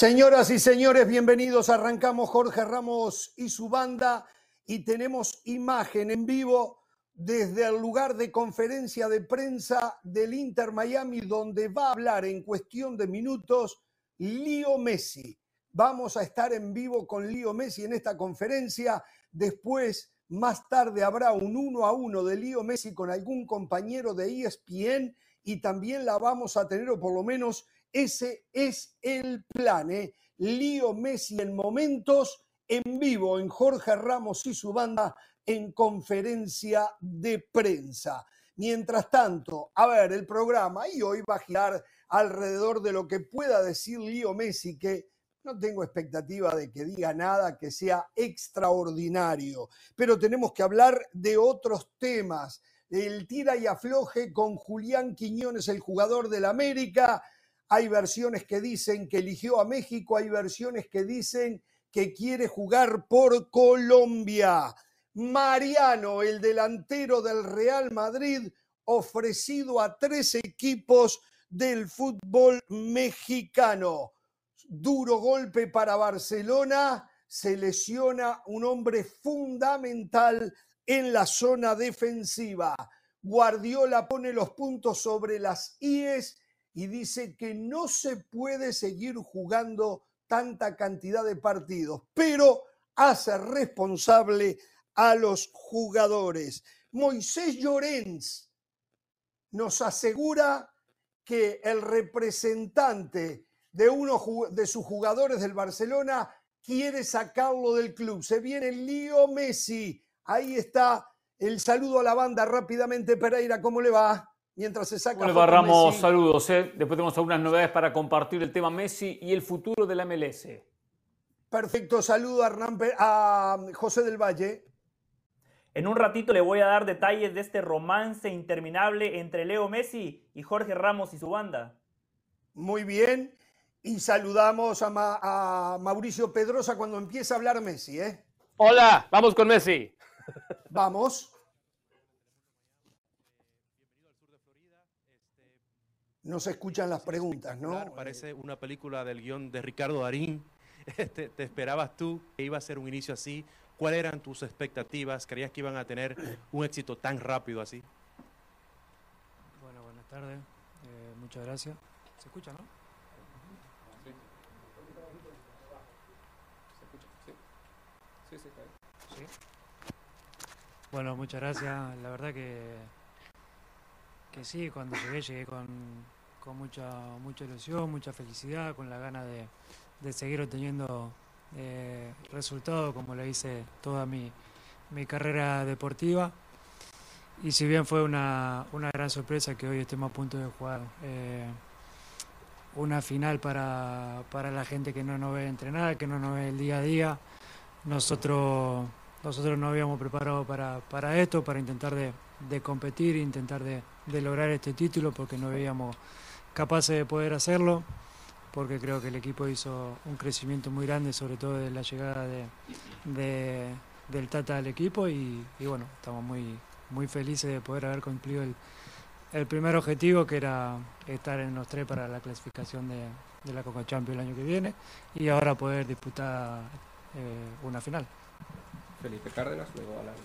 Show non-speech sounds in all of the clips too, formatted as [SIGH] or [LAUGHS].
Señoras y señores, bienvenidos. Arrancamos Jorge Ramos y su banda y tenemos imagen en vivo desde el lugar de conferencia de prensa del Inter Miami, donde va a hablar en cuestión de minutos Lío Messi. Vamos a estar en vivo con Lío Messi en esta conferencia. Después, más tarde, habrá un uno a uno de Lío Messi con algún compañero de ESPN y también la vamos a tener, o por lo menos ese es el plan. ¿eh? Lío Messi en momentos en vivo en Jorge Ramos y su banda en conferencia de prensa. Mientras tanto, a ver, el programa y hoy va a girar alrededor de lo que pueda decir Lío Messi, que no tengo expectativa de que diga nada que sea extraordinario, pero tenemos que hablar de otros temas. El tira y afloje con Julián Quiñones, el jugador del América, hay versiones que dicen que eligió a México, hay versiones que dicen que quiere jugar por Colombia. Mariano, el delantero del Real Madrid, ofrecido a tres equipos del fútbol mexicano. Duro golpe para Barcelona, se lesiona un hombre fundamental en la zona defensiva. Guardiola pone los puntos sobre las IES y dice que no se puede seguir jugando tanta cantidad de partidos, pero hace responsable a los jugadores. Moisés Llorens nos asegura que el representante de uno de sus jugadores del Barcelona quiere sacarlo del club. Se viene lío Messi. Ahí está el saludo a la banda rápidamente. Pereira, ¿cómo le va? Mientras se saca. le barramos saludos. ¿eh? Después tenemos algunas novedades para compartir el tema Messi y el futuro de la MLS. Perfecto, saludo a, Hernán, a José del Valle. En un ratito le voy a dar detalles de este romance interminable entre Leo Messi y Jorge Ramos y su banda. Muy bien. Y saludamos a, a Mauricio Pedrosa cuando empieza a hablar Messi. ¿eh? Hola, vamos con Messi. Vamos. No se escuchan las preguntas, ¿no? parece una película del guion de Ricardo Darín. [LAUGHS] Este, ¿Te esperabas tú que iba a ser un inicio así? ¿Cuáles eran tus expectativas? ¿Creías que iban a tener un éxito tan rápido así? Bueno, buenas tardes. Eh, muchas gracias. ¿Se escucha, no? Sí. ¿Se escucha? Sí. Sí, sí, está bien. Sí. Bueno, muchas gracias. La verdad que, que sí, cuando llegué, llegué con, con mucha, mucha ilusión, mucha felicidad, con la gana de, de seguir obteniendo eh, resultados como lo hice toda mi, mi, carrera deportiva. Y si bien fue una, una, gran sorpresa que hoy estemos a punto de jugar eh, una final para, para, la gente que no nos ve entrenar, que no nos ve el día a día, nosotros, nosotros nos habíamos preparado para, para esto, para intentar de, de competir, intentar de, de lograr este título, porque no veíamos capaces de poder hacerlo, porque creo que el equipo hizo un crecimiento muy grande, sobre todo de la llegada de, del Tata al equipo y, bueno, estamos muy, muy felices de poder haber cumplido el, el, primer objetivo, que era estar en los tres para la clasificación de, de la Coca Champions el año que viene y ahora poder disputar eh, una final. Felipe Cárdenas, luego a las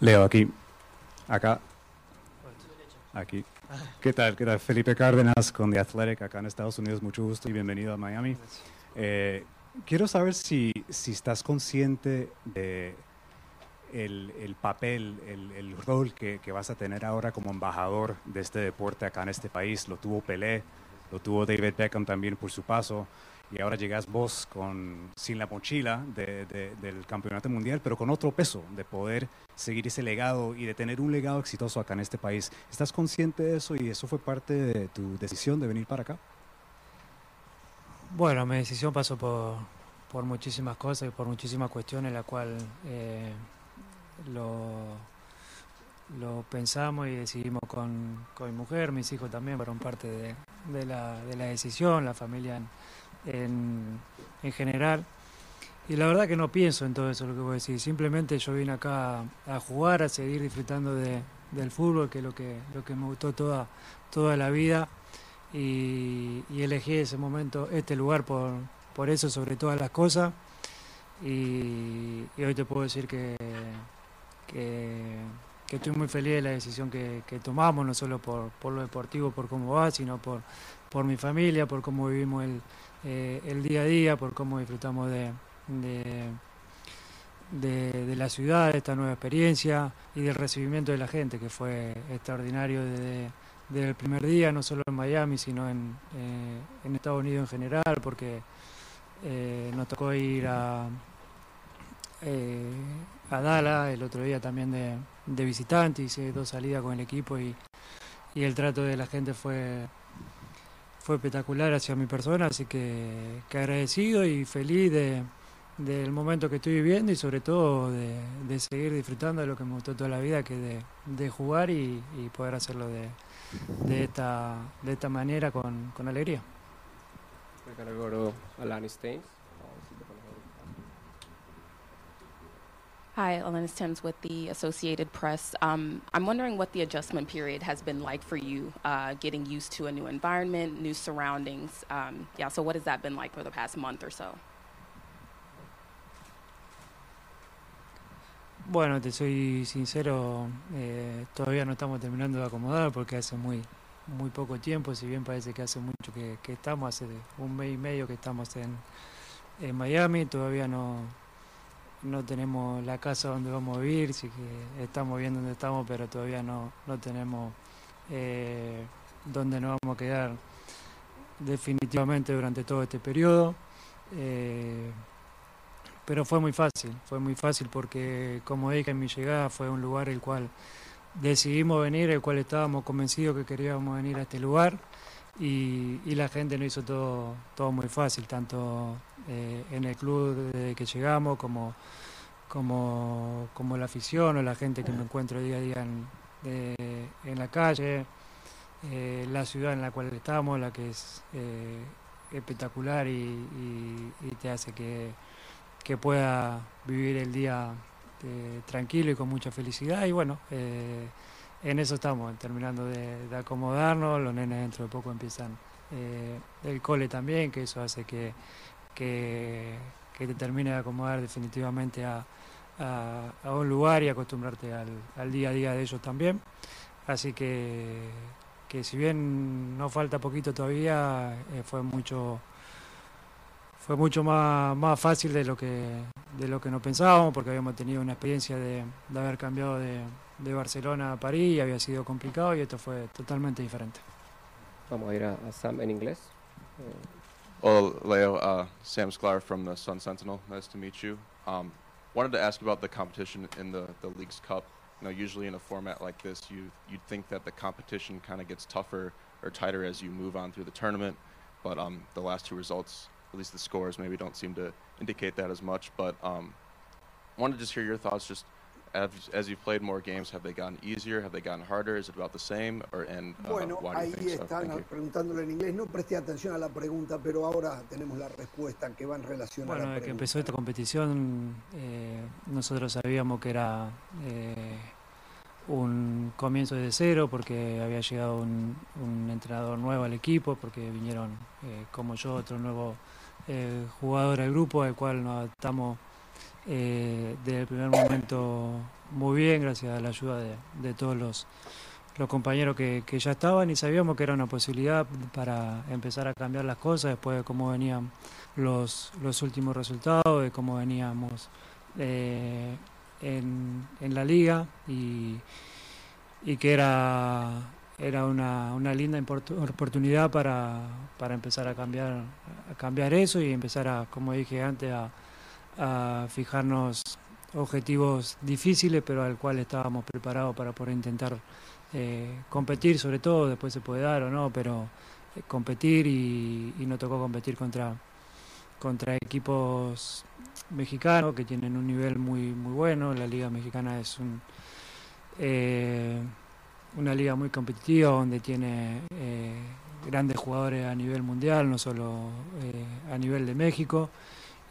Leo, aquí, acá, aquí. ¿Qué tal? ¿Qué tal? Felipe Cárdenas con The Athletic acá en Estados Unidos. Mucho gusto y bienvenido a Miami. Eh, quiero saber si, si estás consciente de el, el papel, el, el rol que, que, vas a tener ahora como embajador de este deporte acá en este país. Lo tuvo Pelé, lo tuvo David Beckham también por su paso y ahora llegas vos con, sin la mochila de, de, del campeonato mundial, pero con otro peso, de poder seguir ese legado y de tener un legado exitoso acá en este país. ¿Estás consciente de eso y eso fue parte de tu decisión de venir para acá? Bueno, mi decisión pasó por, por muchísimas cosas y por muchísimas cuestiones, la cual eh, lo, pensamos y decidimos con, con, mi mujer, mis hijos también fueron parte de, de, la, de la decisión, la familia en, en, general. Y la verdad que no pienso en todo eso lo que voy a decir. Simplemente yo vine acá a jugar, a seguir disfrutando de, del fútbol, que es lo que, lo que me gustó toda, toda la vida. y, elegí ese momento, este lugar por, por eso sobre todas las cosas. Y, hoy te puedo decir que, que, estoy muy feliz de la decisión que, tomamos, no solo por, por, lo deportivo, por cómo va, sino por, por mi familia, por cómo vivimos eh, el día a día, por cómo disfrutamos de, de, la ciudad, de esta nueva experiencia y del recibimiento de la gente, que fue extraordinario desde, el primer día, no solo en Miami, sino en, eh, en Estados Unidos en general, porque eh, nos tocó ir a, a Dallas el otro día también de, de visitante, hice dos salidas con el equipo y, y el trato de la gente fue fue espectacular hacia mi persona, así que, agradecido y feliz del momento que estoy viviendo y sobre todo de, seguir disfrutando de lo que me gustó toda la vida, que de, de jugar y, poder hacerlo de, de, esta, de esta manera con, con alegría. Hi, Elena Thames with the Associated Press. Um, I'm wondering what the adjustment period has been like for you, uh, getting used to a new environment, new surroundings. Um, yeah, so what has that been like for the past month or so? Bueno, te soy sincero, eh, todavía no estamos terminando de acomodar porque hace muy, muy poco tiempo, si bien parece que hace mucho que, que estamos, hace un mes y medio que estamos en, en Miami, todavía no, no tenemos la casa donde vamos a vivir, sí que estamos viendo dónde estamos, pero todavía no, no tenemos eh, dónde nos vamos a quedar definitivamente durante todo este periodo. Eh, pero fue muy fácil, fue muy fácil porque como dije en mi llegada fue un lugar el cual decidimos venir, el cual estábamos convencidos que queríamos venir a este lugar y, la gente nos hizo todo, todo muy fácil, tanto eh, en el club desde que llegamos como, como, como la afición o la gente que me encuentro día a día en, en la calle, eh, la ciudad en la cual estamos, la que es eh, espectacular y, te hace que, que, pueda vivir el día tranquilo y con mucha felicidad. Y bueno en eso estamos, terminando de, acomodarnos, los nenes dentro de poco empiezan eh, el cole también, que eso hace que, que, te termine de acomodar definitivamente a, un lugar y acostumbrarte al, día a día de ellos también. Así que, que si bien no falta poquito todavía, eh, fue mucho fue mucho más, más fácil de lo que de lo que no pensábamos porque habíamos tenido una experiencia de haber cambiado de, de Barcelona a París había sido complicado y esto fue totalmente diferente. Vamos a ir a, a Sam en inglés. Hola, Leo. Uh, Sam Sklar from the Sun Sentinel. Nice to meet you. Um, wanted to ask about the competition in the, the League's Cup. You know, usually in a format like this, you you'd think that the competition kind of gets tougher or tighter as you move on through the tournament. But um, the last two results, at least the scores, maybe don't seem to indicate that as much. But um, wanted to just hear your thoughts, just as, as you've played more games, have they gotten easier? Have they gotten harder? Is it about the same? Or, and, uh, bueno, ahí están so? preguntándole en inglés. No presté atención a la pregunta, pero ahora tenemos la respuesta que va en relación bueno, a la desde que empezó esta competición, eh, nosotros sabíamos que era eh, un comienzo de cero porque había llegado un, un entrenador nuevo al equipo, porque vinieron, eh, como yo, otro nuevo eh, jugador al grupo, al cual nos adaptamos eh, desde el primer momento muy bien, gracias a la ayuda de, todos los, compañeros que, ya estaban y sabíamos que era una posibilidad para empezar a cambiar las cosas después de cómo venían los, los últimos resultados, de cómo veníamos eh, en, la liga y, y que era, era una, una linda oportunidad para, para empezar a cambiar, a cambiar eso y empezar a, como dije antes, a a fijarnos objetivos difíciles, pero al cual estábamos preparados para poder intentar eh, competir, sobre todo, después se puede dar o no, pero eh, competir y, y nos tocó competir contra, contra equipos mexicanos que tienen un nivel muy, muy bueno. La Liga Mexicana es un, eh, una liga muy competitiva donde tiene grandes jugadores a nivel mundial, no solo a nivel de México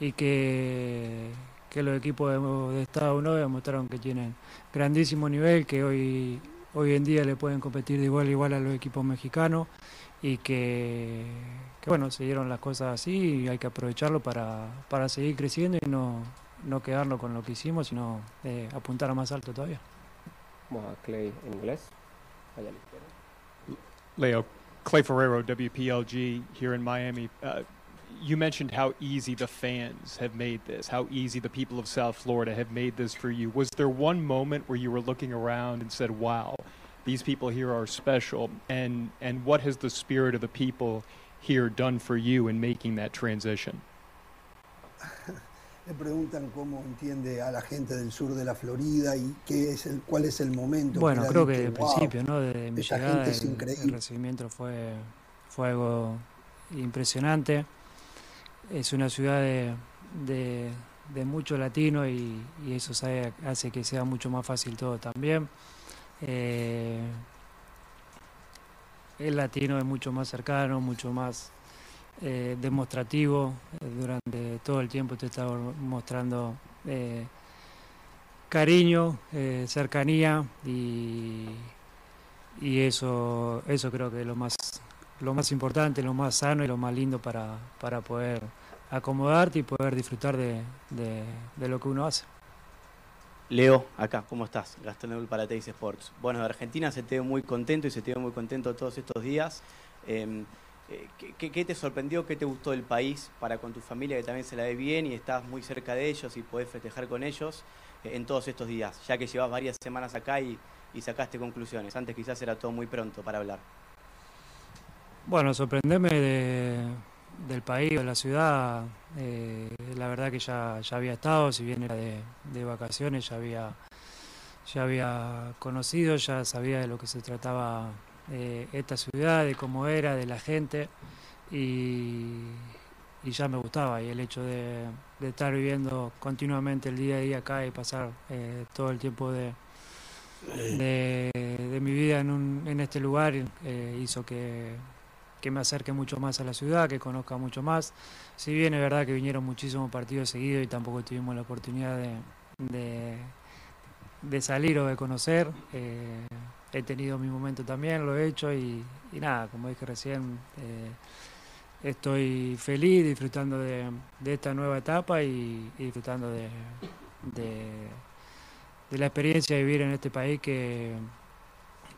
y que, que los equipos de, Estados Unidos demostraron que tienen grandísimo nivel, que hoy hoy en día le pueden competir de igual a igual a los equipos mexicanos y que, que, bueno, se dieron las cosas así y hay que aprovecharlo para, para seguir creciendo y no, no quedarnos con lo que hicimos, sino eh, apuntar a más alto todavía. Vamos a Clay en inglés. Allá Leo, Clay Ferrero, WPLG here in Miami. Uh, you mentioned how easy the fans have made this, how easy the people of South Florida have made this for you. Was there one moment where you were looking around and said, wow, these people here are special? And, and what has the spirit of the people here done for you in making that transition? [LAUGHS] Le preguntan cómo entiende a la gente del sur de la Florida y qué es el, cuál es el momento. Bueno, que creo que dice, desde el "Wow, principio, ¿no? Desde mi llegada, gente es el, el recibimiento fue, fue algo impresionante. Es una ciudad de, de, mucho latino y, eso sabe- hace que sea mucho más fácil todo también. Eh, el latino es mucho más cercano, mucho más eh, demostrativo. Durante todo el tiempo te estaba mostrando eh, cariño, cercanía y, y eso, eso creo que es lo más, lo más importante, lo más sano y lo más lindo para, para poder acomodarte y poder disfrutar de, de- de lo que uno hace. Leo, acá, ¿cómo estás? Gastón Eul para Teis Sports. Bueno, de Argentina se te ve muy contento y se te ve muy contento todos estos días. Eh, eh, ¿qué- ¿qué, qué te sorprendió? ¿Qué te gustó del país para con tu familia que también se la ve bien y estás muy cerca de ellos y podés festejar con ellos eh, en todos estos días? Ya que llevas varias semanas acá y, y sacaste conclusiones. Antes quizás era todo muy pronto para hablar. Bueno, sorprenderme de- del país, de la ciudad, eh, la verdad que ya, ya había estado, si bien era de, de vacaciones, ya había, ya había conocido, ya sabía de lo que se trataba eh, esta ciudad, de cómo era, de la gente, y, y ya me gustaba, y el hecho de, de estar viviendo continuamente el día a día acá y pasar eh, todo el tiempo de, de, de mi vida en, un- en este lugar hizo que, que me acerque mucho más a la ciudad, que conozca mucho más. Si bien es verdad que vinieron muchísimos partidos seguidos y tampoco tuvimos la oportunidad de, de, salir o de conocer, eh, he tenido mi momento también, lo he hecho y, nada, como dije recién, eh, estoy feliz disfrutando de, esta nueva etapa y, y disfrutando de, de, de la experiencia de vivir en este país que,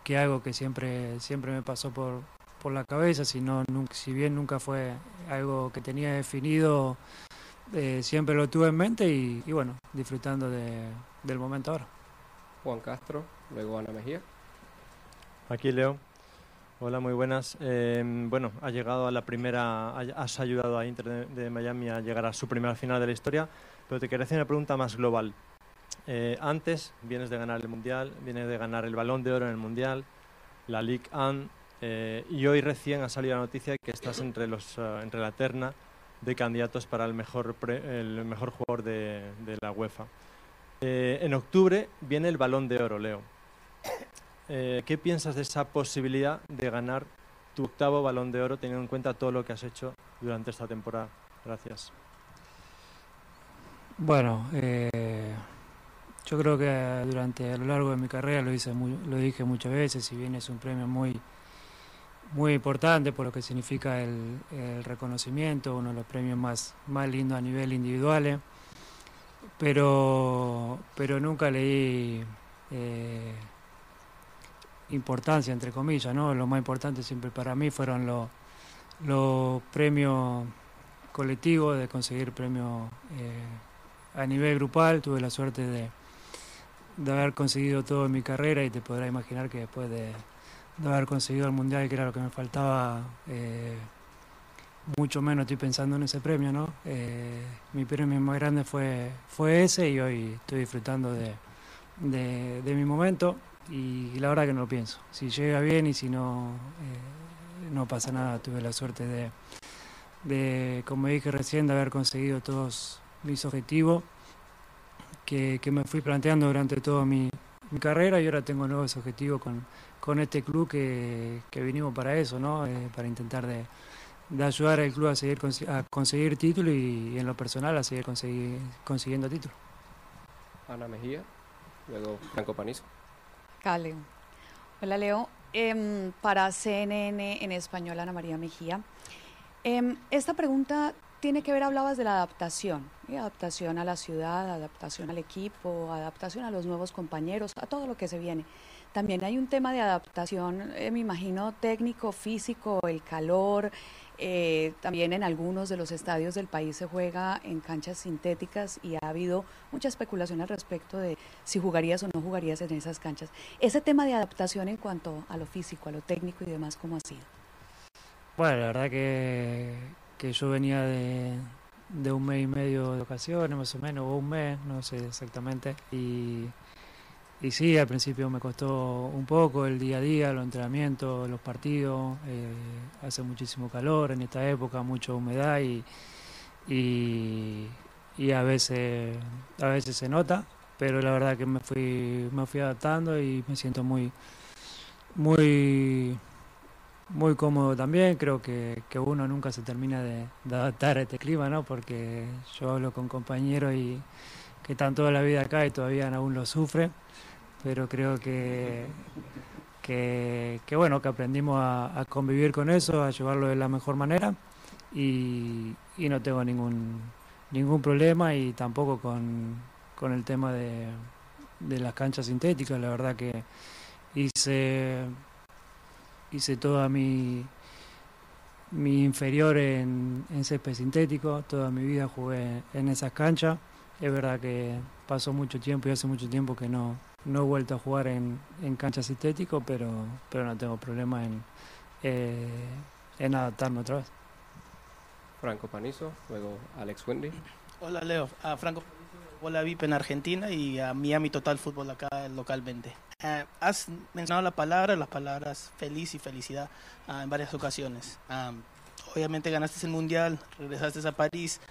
que algo que siempre, siempre me pasó por, por la cabeza, si, no, si bien nunca fue algo que tenía definido, eh, siempre lo tuve en mente y, y bueno, disfrutando de- del momento ahora. Juan Castro, luego Ana Mejía. Aquí Leo. Hola, muy buenas. Eh, bueno, ha llegado a la primera, has ayudado a Inter de, de Miami a llegar a su primera final de la historia, pero te quería hacer una pregunta más global. Eh, antes vienes de ganar el Mundial, vienes de ganar el Balón de Oro en el Mundial, la Ligue 1, eh, y hoy recién ha salido la noticia de que estás entre, los, eh, entre la terna de candidatos para el mejor, pre- el mejor jugador de, la UEFA. Eh, en octubre viene el Balón de Oro, Leo. ¿Qué piensas de esa posibilidad de ganar tu octavo balón de oro teniendo en cuenta todo lo que has hecho durante esta temporada? Gracias. Bueno, yo creo que durante a lo largo de mi carrera lo hice mu- lo dije muchas veces, si bien es un premio muy muy importante por lo que significa el, reconocimiento, uno de los premios más, más lindos a nivel individual, eh, pero, pero nunca le di eh, importancia, entre comillas, ¿no? Lo más importante siempre para mí fueron los, los premios colectivos, de conseguir premios eh, a nivel grupal. Tuve la suerte de, de haber conseguido todo en mi carrera y te podrás imaginar que después de, de haber conseguido el mundial, que era lo que me faltaba, eh, mucho menos estoy pensando en ese premio, ¿no? Eh, mi premio más grande fue, fue ese y hoy estoy disfrutando de, de, mi momento y, la verdad que no lo pienso. Si llega bien y si no, eh, no pasa nada. Tuve la suerte de, de, como dije recién, de haber conseguido todos mis objetivos que, que me fui planteando durante toda mi, mi carrera y ahora tengo nuevos objetivos con, con este club que, que vinimos para eso, ¿no? Eh, para intentar de, de ayudar al club a seguir a conseguir títulos y, y en lo personal a seguir conseguir- consiguiendo títulos. Ana Mejía, luego Franco Panizo. Calen. Hola Leo, Em, para CNN en español Ana María Mejía. Em, esta pregunta tiene que ver, hablabas de la adaptación, adaptación a la ciudad, adaptación al equipo, adaptación a los nuevos compañeros, a todo lo que se viene. También hay un tema de adaptación, eh, me imagino, técnico, físico, el calor, eh, también en algunos de los estadios del país se juega en canchas sintéticas y ha habido mucha especulación al respecto de si jugarías o no jugarías en esas canchas. Ese tema de adaptación en cuanto a lo físico, a lo técnico y demás, ¿cómo ha sido? Bueno, la verdad que, que yo venía de, de un mes y medio de ocasiones, más o menos, o un mes, no sé exactamente, y y sí, al principio me costó un poco el día a día, los entrenamientos, los partidos. Eh, hace muchísimo calor en esta época, mucha humedad y, y, a, veces, a veces se nota, pero la verdad que me fui, me fui adaptando y me siento muy, muy, muy cómodo también. Creo que, uno nunca se termina de, de, adaptar a este clima, ¿no? porque yo hablo con compañeros y que están toda la vida acá y todavía aún lo sufren pero creo que, que, bueno, que aprendimos a, convivir con eso, a llevarlo de la mejor manera y, no tengo ningún, ningún problema y tampoco con, el tema de, las canchas sintéticas, la verdad que hice, hice toda mi, mi inferior en, en césped sintético, toda mi vida jugué en esas canchas, es verdad que pasó mucho tiempo y hace mucho tiempo que no, no he vuelto a jugar en, en cancha sintético, pero, pero no tengo problema en, eh, en adaptarme otra vez. Franco Panizo, luego Alex Wendy. Hola Leo, a Franco Hola VIP en Argentina y a Miami Total Fútbol acá localmente. Eh, has mencionado la palabra, las palabras feliz y felicidad ah, en varias ocasiones. Ah, obviamente ganaste el Mundial, regresaste a París,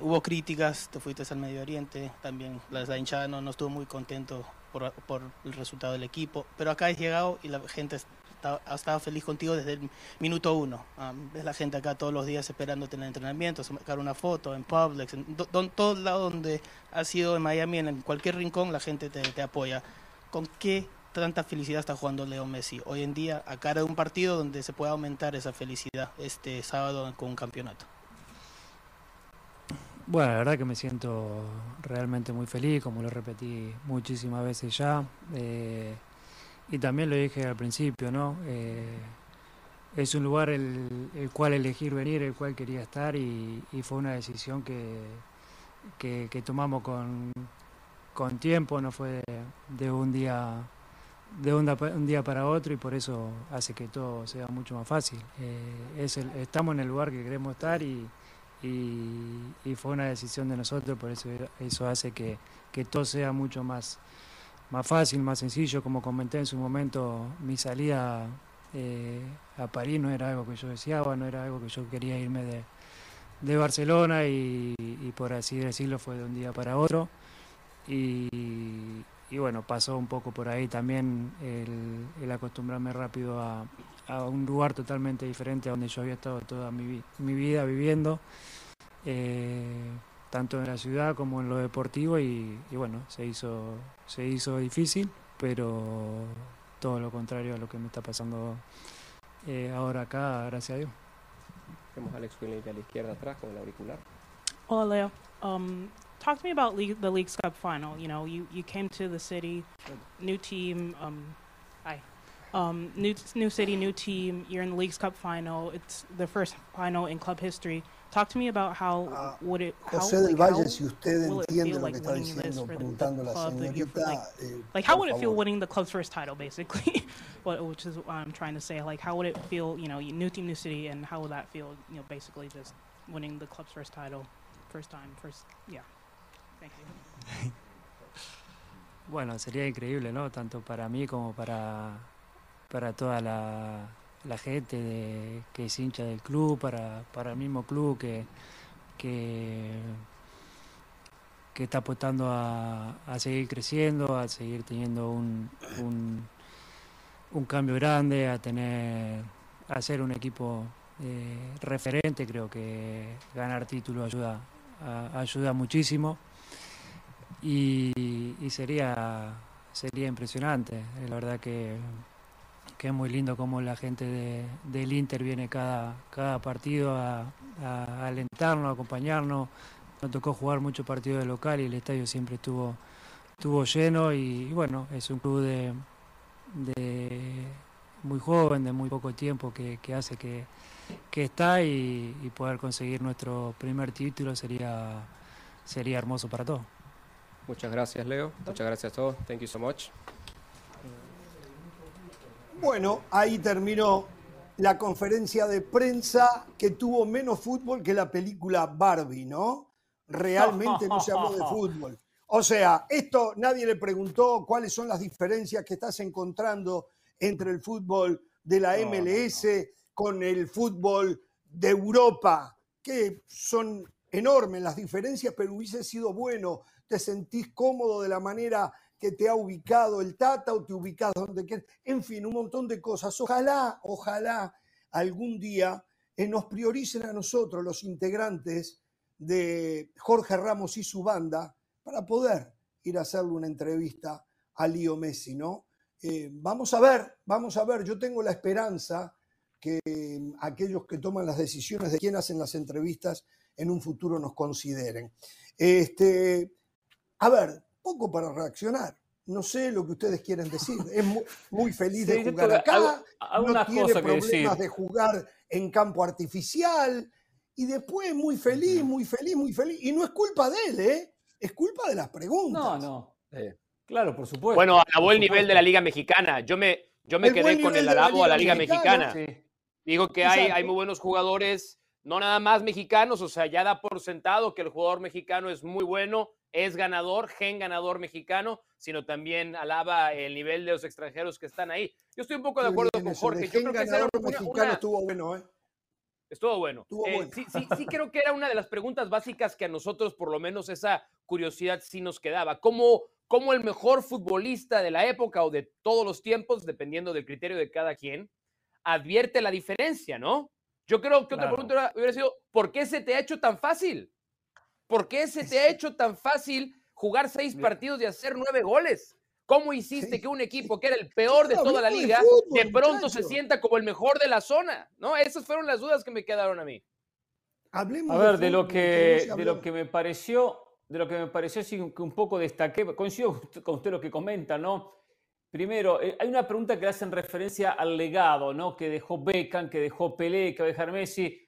hubo críticas, te fuiste al Medio Oriente, también la hinchada no, estuvo muy contento por, el resultado del equipo. Pero acá has llegado y la gente ha estado feliz contigo desde el minuto uno. ves la gente acá todos los días esperando tener entrenamiento, sacar una foto en Publix, en todos lados donde has sido en Miami, en cualquier rincón, la gente te, apoya. ¿Con qué tanta felicidad está jugando Leo Messi hoy en día a cara de un partido donde se puede aumentar esa felicidad este sábado con un campeonato? Bueno, la verdad que me siento realmente muy feliz, como lo repetí muchísimas veces ya. Eh, y también lo dije al principio, ¿no? Eh, es un lugar el, el, cual elegir venir, el cual quería estar y, fue una decisión que, que, tomamos con, con, tiempo, no fue de, un día de un, día para otro y por eso hace que todo sea mucho más fácil. Eh, es estamos en el lugar que queremos estar y, y, fue una decisión de nosotros, por eso eso hace que, todo sea mucho más, más fácil, más sencillo. Como comenté en su momento, mi salida eh, a París no era algo que yo deseaba, no era algo que yo quería irme de, de Barcelona y, por así decirlo fue de un día para otro. Y, bueno, pasó un poco por ahí también el, acostumbrarme rápido a, a, un lugar totalmente diferente a donde yo había estado toda mi, mi vida viviendo. Eh, tanto en la ciudad como en lo deportivo y, bueno, se hizo, se hizo difícil, pero todo lo contrario a lo que me está pasando eh, ahora acá, gracias a Dios. Tenemos a Alex Quinley a la izquierda atrás con el auricular. Hola Leo. Um, talk to me about league, the League's Cup final. You know, you, you came to the city, new team. Um. Um, new new city, new team. You're in the League's Cup final. It's the first final in club history. Talk to me about how uh, would it. How, José del Valle, si usted entiende lo que está diciendo, preguntando la señorita. Like, eh, like how would it feel winning the club's first title, basically? [LAUGHS] what, which is what I'm trying to say. Like, how would it feel? You know, new team, new city, and how would that feel? You know, basically just winning the club's first title, first time, first. Yeah. Thank you. [LAUGHS] Bueno, sería increíble, ¿no? Tanto para mí como para, para toda la, gente que es hincha del club, para, para el mismo club que, que, está apostando a, seguir creciendo, a seguir teniendo un, un, cambio grande, a tener a ser un equipo eh, referente, creo que ganar título ayuda, ayuda muchísimo. Y, y, sería, sería impresionante, la verdad que que muy lindo como la gente de- del Inter viene cada, cada partido a, a alentarnos, a acompañarnos. Nos tocó jugar muchos partidos de local y el estadio siempre estuvo, estuvo lleno y, bueno, es un club de, de muy joven, de muy poco tiempo que, que hace que, que está y, y poder conseguir nuestro primer título sería, sería hermoso para todos. Muchas gracias, Leo. Muchas gracias a todos. Thank you so much. Bueno, ahí terminó la conferencia de prensa que tuvo menos fútbol que la película Barbie, ¿no? Realmente no se habló de [LAUGHS] fútbol. O sea, esto nadie le preguntó cuáles son las diferencias que estás encontrando entre el fútbol de la No, no, MLS con el fútbol de Europa, que son enormes las diferencias, pero hubiese sido bueno, te sentís cómodo de la manera que te ha ubicado el Tata o te ubicás donde quieres, en fin, un montón de cosas. Ojalá, ojalá algún día eh, nos prioricen a nosotros, los integrantes de Jorge Ramos y su banda, para poder ir a hacerle una entrevista a Lío Messi, ¿no? Eh, vamos a ver, vamos a ver, yo tengo la esperanza que eh, aquellos que toman las decisiones de quién hacen las entrevistas en un futuro nos consideren. Este, a ver, poco para reaccionar. No sé lo que ustedes quieren decir. Es mu- muy, feliz [LAUGHS] Sí, de jugar tengo acá, algo- no tiene cosa que problemas decir. de jugar en campo artificial y después muy feliz, muy feliz, muy feliz. Y no es culpa de él, ¿eh? Es culpa de las preguntas. No, no. Claro, por supuesto. Bueno, alabó el nivel de la Liga Mexicana. Yo me, yo me El quedé con el nivel de la alabo a la Liga Mexicana. Dijo que hay, hay muy buenos jugadores, no nada más mexicanos, o sea, ya da por sentado que el jugador mexicano es muy bueno, es ganador, gen ganador mexicano, sino también alaba el nivel de los extranjeros que están ahí. Yo estoy un poco de acuerdo con Jorge. Yo creo que esa era una- mexicano una- estuvo bueno, ¿eh? Estuvo bueno. Estuvo Eh, bueno. Sí, sí, sí creo que era una de las preguntas básicas que a nosotros por lo menos esa curiosidad sí nos quedaba. ¿Cómo, cómo el mejor futbolista de la época o de todos los tiempos, dependiendo del criterio de cada quien, advierte la diferencia, ¿no? Yo creo que otra pregunta hubiera sido, ¿por qué se te ha hecho tan fácil? ¿Por qué se te ha hecho tan fácil jugar seis partidos y hacer nueve goles? ¿Cómo hiciste que un equipo que era el peor de toda la de liga fútbol, de pronto se sienta como el mejor de la zona? ¿No? Esas fueron las dudas que me quedaron a mí. Hablemos A ver, de lo que de lo que me pareció, de lo que me pareció sí, que un poco destaqué, coincido con usted lo que comenta, ¿no? Primero, eh, hay una pregunta que le hacen referencia al legado, ¿no? Que dejó Beckham, que dejó Pelé, que va a dejar Messi.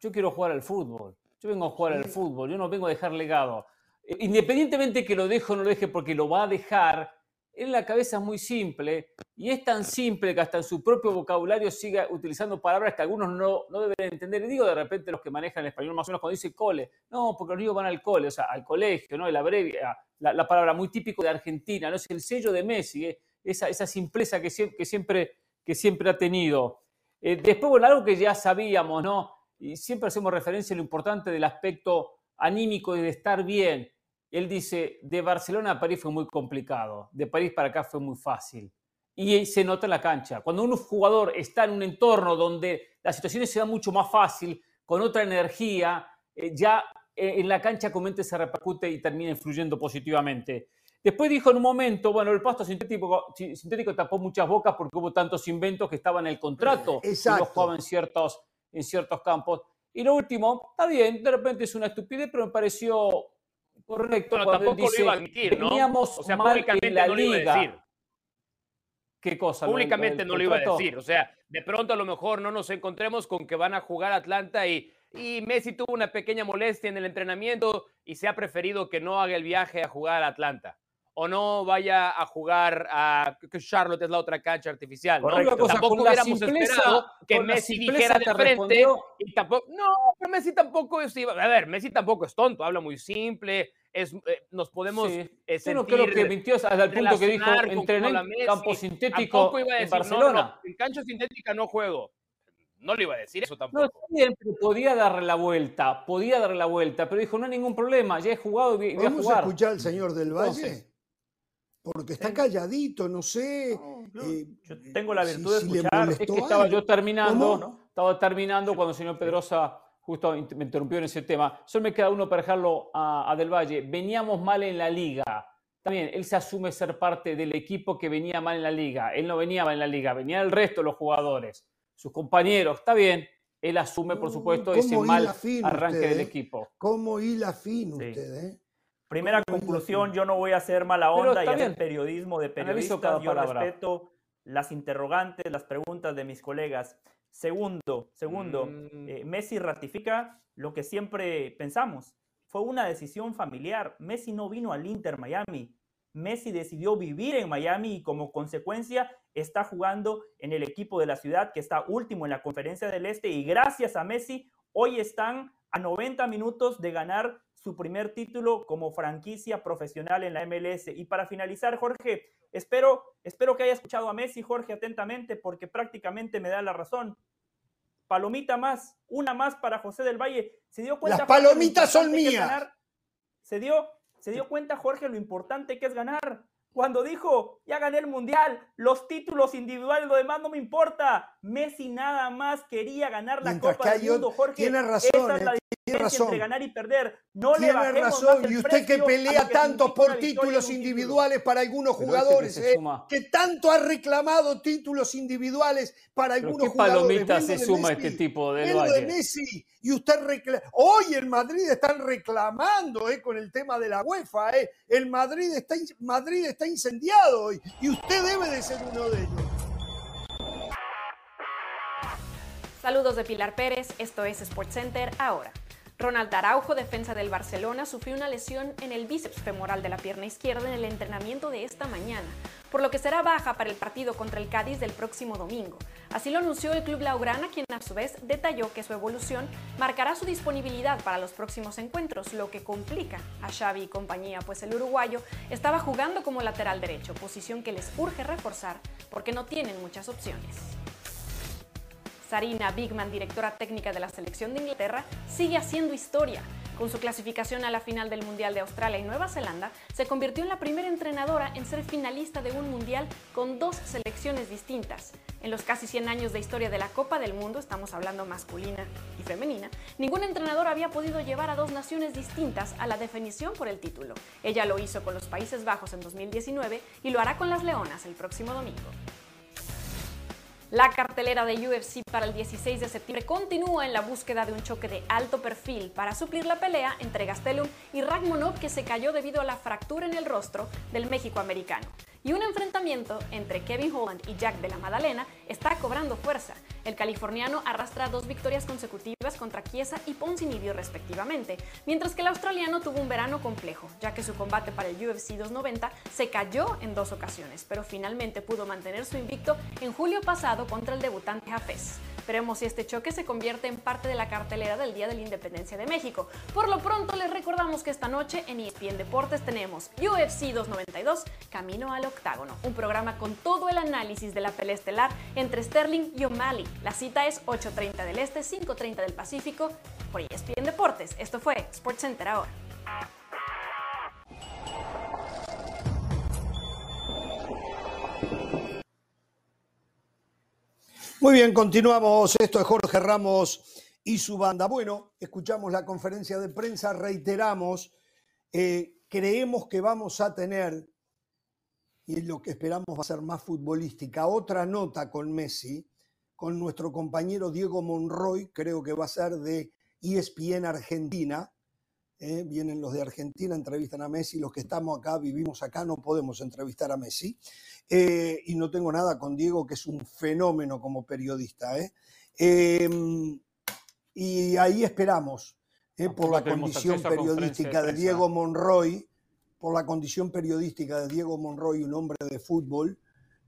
Yo quiero jugar al fútbol. Yo vengo a jugar al fútbol. Yo no vengo a dejar legado. Eh, Independientemente que lo deje o no lo deje porque lo va a dejar, en la cabeza es muy simple y es tan simple que hasta en su propio vocabulario siga utilizando palabras que algunos no, no deben entender. Y digo de repente los que manejan el español más o menos cuando dice cole, no, porque los niños van al cole, o sea, al colegio, ¿no? La brevia, la, la palabra muy típico de Argentina, ¿no? Es el sello de Messi, ¿eh? esa, esa simpleza que, sie- que siempre, que siempre ha tenido. Eh, después, bueno, algo que ya sabíamos, ¿no? Y siempre hacemos referencia a lo importante del aspecto anímico y de estar bien. Él dice, de Barcelona a París fue muy complicado, de París para acá fue muy fácil. Y se nota en la cancha. Cuando un jugador está en un entorno donde las situaciones se dan mucho más fácil, con otra energía, eh, ya eh, en la cancha comúnmente se repercute y termina influyendo positivamente. Después dijo en un momento, bueno, el pasto sintético, si- sintético tapó muchas bocas porque hubo tantos inventos que estaban en el contrato y Exacto. jugaba en ciertos, en ciertos campos. Y lo último, está bien, de repente es una estupidez, pero me pareció correcto Bueno, cuando él tampoco lo dice, iba a admitir, ¿no? veníamos O sea, mal públicamente en la no lo iba a liga. decir. ¿Qué cosa? ¿Lo Públicamente del no lo iba a decir. O sea, de pronto a lo mejor no nos encontremos con que van a jugar Atlanta y, y Messi tuvo una pequeña molestia en el entrenamiento y se ha preferido que no haga el viaje a jugar a Atlanta. O no vaya a jugar a que Charlotte es la otra cancha artificial. ¿no? Correcto. Una cosa, tampoco hubiéramos simpleza- esperado que Messi dijera de te frente respondió. y tampoco. No, pero Messi tampoco es. A ver, Messi tampoco es tonto, habla muy simple. Es, eh, nos podemos Sí. eh, Yo no creo sentir- que mintió hasta el punto que dijo, entrené en campo sintético Tampoco iba a en decir, no, Barcelona. No, no, en cancha sintética no juego. No le iba a decir eso No, tampoco. está bien, pero podía darle la vuelta, podía darle la vuelta, pero dijo, no hay ningún problema, ya he jugado y voy- a jugar. escuchar al señor del Valle. Entonces, Porque está calladito, no sé. eh, Yo tengo la virtud de si escuchar. Es que estaba algo. yo terminando, ¿Cómo? estaba terminando cuando el señor Pedrosa justo me interrumpió en ese tema. Solo me queda uno para dejarlo a, a Del Valle. Veníamos mal en la liga. también él se asume ser parte del equipo que venía mal en la liga. Él no venía mal en la liga, venía el resto de los jugadores, sus compañeros. Está bien, él asume, por supuesto, ese mal arranque del eh? equipo. ¿Cómo hila fin usted, eh? Primera conclusión, yo no voy a hacer mala onda y hacer periodismo de periodistas. Yo respeto las interrogantes, las preguntas de mis colegas. Segundo, segundo, Mm. eh, Messi ratifica lo que siempre pensamos. Fue una decisión familiar. Messi no vino al Inter Miami. Messi decidió vivir en Miami y como consecuencia está jugando en el equipo de la ciudad que está último en la conferencia del Este y gracias a Messi hoy están a 90 minutos de ganar su primer título como franquicia profesional en la MLS. Y para finalizar, Jorge, espero, espero que haya escuchado a Messi, Jorge, atentamente, porque prácticamente me da la razón. Palomita más, una más para José del Valle. Se dio cuenta. Las palomitas son mías. ganar? Se dio, se dio cuenta, Jorge, lo importante que es ganar. Cuando dijo, ya gané el mundial, los títulos individuales, lo demás no me importa. Messi nada más quería ganar la Mientras Copa del Mundo, Jorge. tiene razón, Esa es eh, la razón. entre ganar y perder. No le Tiene bajemos razón. más el Y usted que pelea que tanto por títulos individuales para algunos Pero este que jugadores, se eh, que tanto ha reclamado títulos individuales para ¿Pero algunos qué jugadores. palomita Ve lo se de suma Messi, este tipo de Valle? Messi. Y usted. Hoy en Madrid están reclamando eh, con el tema de la UEFA. Eh. El Madrid está, Madrid está incendiado hoy. Y usted debe de ser uno de ellos. Saludos de Pilar Pérez, esto es SportsCenter ahora. Ronald Araujo, defensa del Barcelona, sufrió una lesión en el bíceps femoral de la pierna izquierda en el entrenamiento de esta mañana, por lo que será baja para el partido contra el Cádiz del próximo domingo. Así lo anunció el club Laugrana, quien a su vez detalló que su evolución marcará su disponibilidad para los próximos encuentros, lo que complica a Xavi y compañía, pues el uruguayo estaba jugando como lateral derecho, posición que les urge reforzar porque no tienen muchas opciones. Sarina Bigman, directora técnica de la selección de Inglaterra, sigue haciendo historia. Con su clasificación a la final del Mundial de Australia y Nueva Zelanda, se convirtió en la primera entrenadora en ser finalista de un Mundial con dos selecciones distintas. En los casi 100 años de historia de la Copa del Mundo, estamos hablando masculina y femenina, ningún entrenador había podido llevar a dos naciones distintas a la definición por el título. Ella lo hizo con los Países Bajos en 2019 y lo hará con las Leonas el próximo domingo. La cartelera de UFC para el 16 de septiembre continúa en la búsqueda de un choque de alto perfil para suplir la pelea entre Gastelum y Ragmonov que se cayó debido a la fractura en el rostro del México americano. Y un enfrentamiento entre Kevin Holland y Jack de la Madalena está cobrando fuerza. El californiano arrastra dos victorias consecutivas contra Chiesa y Ponzinibbio respectivamente, mientras que el australiano tuvo un verano complejo, ya que su combate para el UFC 290 se cayó en dos ocasiones, pero finalmente pudo mantener su invicto en julio pasado contra el debutante Hafez. Veremos si este choque se convierte en parte de la cartelera del Día de la Independencia de México. Por lo pronto les recordamos que esta noche en ESPN Deportes tenemos UFC 292 Camino al Octágono, un programa con todo el análisis de la pelea estelar entre Sterling y O'Malley. La cita es 8.30 del Este, 5.30 del Pacífico por ESPN Deportes. Esto fue SportsCenter ahora. Muy bien, continuamos. Esto es Jorge Ramos y su banda. Bueno, escuchamos la conferencia de prensa, reiteramos, eh, creemos que vamos a tener, y lo que esperamos va a ser más futbolística, otra nota con Messi, con nuestro compañero Diego Monroy, creo que va a ser de ESPN Argentina. eh, vienen los de Argentina, entrevistan a Messi, los que estamos acá, vivimos acá, no podemos entrevistar a Messi. Eh, y no tengo nada con Diego, que es un fenómeno como periodista. ¿eh? Eh, y ahí esperamos, ¿eh? por la condición de periodística de. Diego Monroy, por la condición periodística de Diego Monroy, un hombre de fútbol,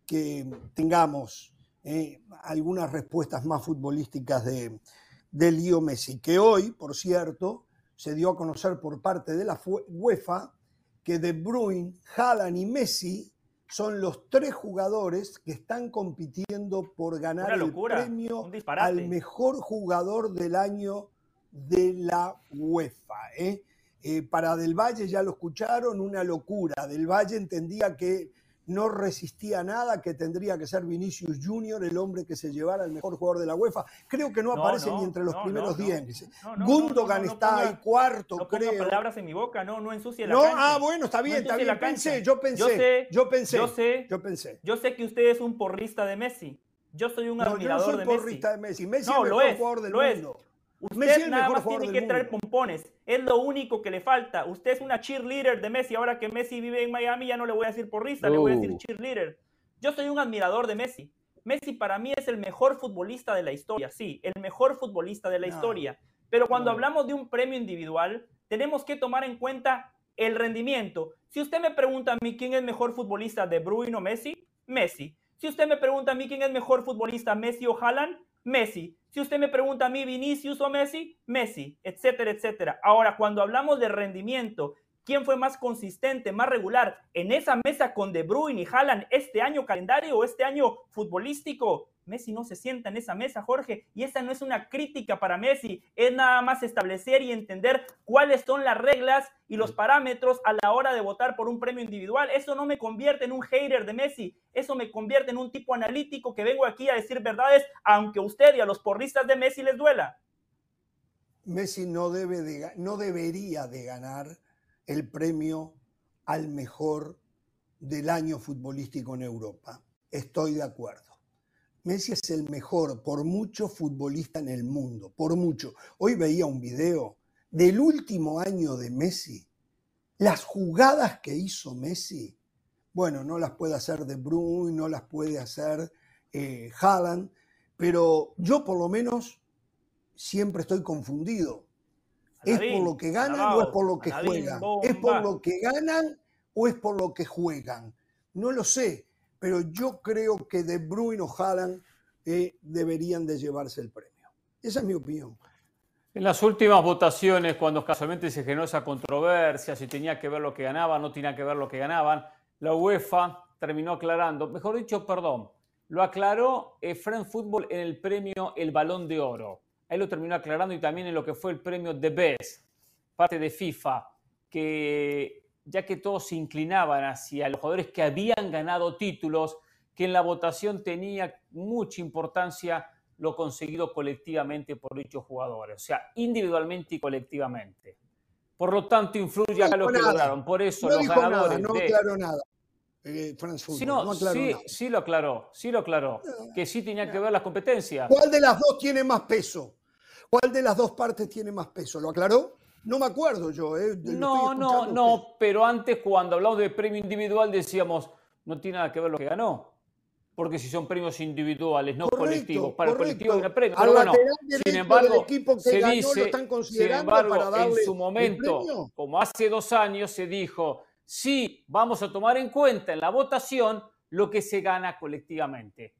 que tengamos eh, algunas respuestas más futbolísticas de, de Leo Messi, que hoy, por cierto, se dio a conocer por parte de la UEFA que De Bruyne, Haaland y Messi son los tres jugadores que están compitiendo por ganar locura, el premio al mejor jugador del año de la UEFA. ¿eh? Eh, para Del Valle ya lo escucharon, una locura. Del Valle entendía que no resistía nada, que tendría que ser Vinicius Junior el hombre que se llevara el mejor jugador de la UEFA. Creo que no, No, aparece no, ni entre los no, primeros no, 10. no, no, Gundogan está ponga- ahí cuarto, no creo. palabras en mi boca, no, no ensucie la No, cancha. ah, bueno, está bien, está bien. la. Pensé, yo pensé, yo sé, yo pensé, yo sé, yo pensé. yo sé que usted es un porrista de Messi. Yo soy un No, yo no admirador soy de porrista Messi. de Messi. Messi no, es el lo mejor es, jugador del lo es. Usted nada más tiene que traer pompones. Es lo único que le falta. Usted es una cheerleader de Messi. Ahora que Messi vive en Miami, ya no le voy a decir porrista, le voy a decir Uh. cheerleader. Yo soy un admirador de Messi. Messi para mí es el mejor futbolista de la historia, sí, el mejor futbolista de la No. historia. Pero cuando No. hablamos de un premio individual, tenemos que tomar en cuenta el rendimiento. Si usted me pregunta a mí quién es mejor futbolista, De Bruyne o Messi, Messi. Si usted me pregunta a mí quién es mejor futbolista, Messi o Haaland, Messi. Si usted me pregunta a mí Vinicius o Messi, Messi, etcétera, etcétera. Ahora, cuando hablamos de rendimiento, ¿quién fue más consistente, más regular en esa mesa con De Bruyne y Haaland este año calendario o este año futbolístico? Messi no se sienta en esa mesa, Jorge, y esa no es una crítica para Messi, es nada más establecer y entender cuáles son las reglas y los parámetros a la hora de votar por un premio individual. Eso no me convierte en un hater de Messi, eso me convierte en un tipo analítico que vengo aquí a decir verdades, aunque a usted y a los porristas de Messi les duela. Messi no, debe de no debería de ganar el premio al mejor del año futbolístico en Europa. Estoy de acuerdo. Messi es el mejor, por mucho, futbolista en el mundo, por mucho. Hoy veía un video del último año de Messi. Las jugadas que hizo Messi, bueno, no las puede hacer De Bruyne, no las puede hacer eh, Haaland, pero yo por lo menos siempre estoy confundido. ¿Es por lo que ganan o es por lo que juegan? ¿Es por lo que ganan o es por lo que juegan? No lo sé, pero yo creo que De Bruyne o Haaland eh, deberían de llevarse el premio. Esa es mi opinión. En las últimas votaciones, cuando casualmente se generó esa controversia, si tenía que ver lo que ganaban, no tenía que ver lo que ganaban, la UEFA terminó aclarando, mejor dicho, perdón, lo aclaró eh, France Football en el premio El Balón de Oro. Ahí lo terminó aclarando y también en lo que fue el premio The Best, parte de FIFA, que ya que todos se inclinaban hacia los jugadores que habían ganado títulos, que en la votación tenía mucha importancia lo conseguido colectivamente por dichos jugadores, o sea, individualmente y colectivamente. Por lo tanto, influye acá lo dijo que lograron. Por eso No los dijo nada, ganadores no de- aclaró nada. Eh, Sí, no, no aclaró sí, nada. sí lo aclaró, sí lo aclaró, que sí tenía que ver las competencias. ¿Cuál de las dos tiene más peso? ¿Cuál de las dos partes tiene más peso? ¿Lo aclaró? No me acuerdo yo. eh, No, no, no, pero antes cuando hablamos de premio individual decíamos, no tiene nada que ver lo que ganó, porque si son premios individuales, no Correcto, colectivos, para el colectivo hay una premio. Al bueno, sin embargo, del equipo que se ganó lo dice, están sin considerando embargo, para darle en su momento, como hace dos años se dijo, sí, vamos a tomar en cuenta en la votación lo que se gana colectivamente.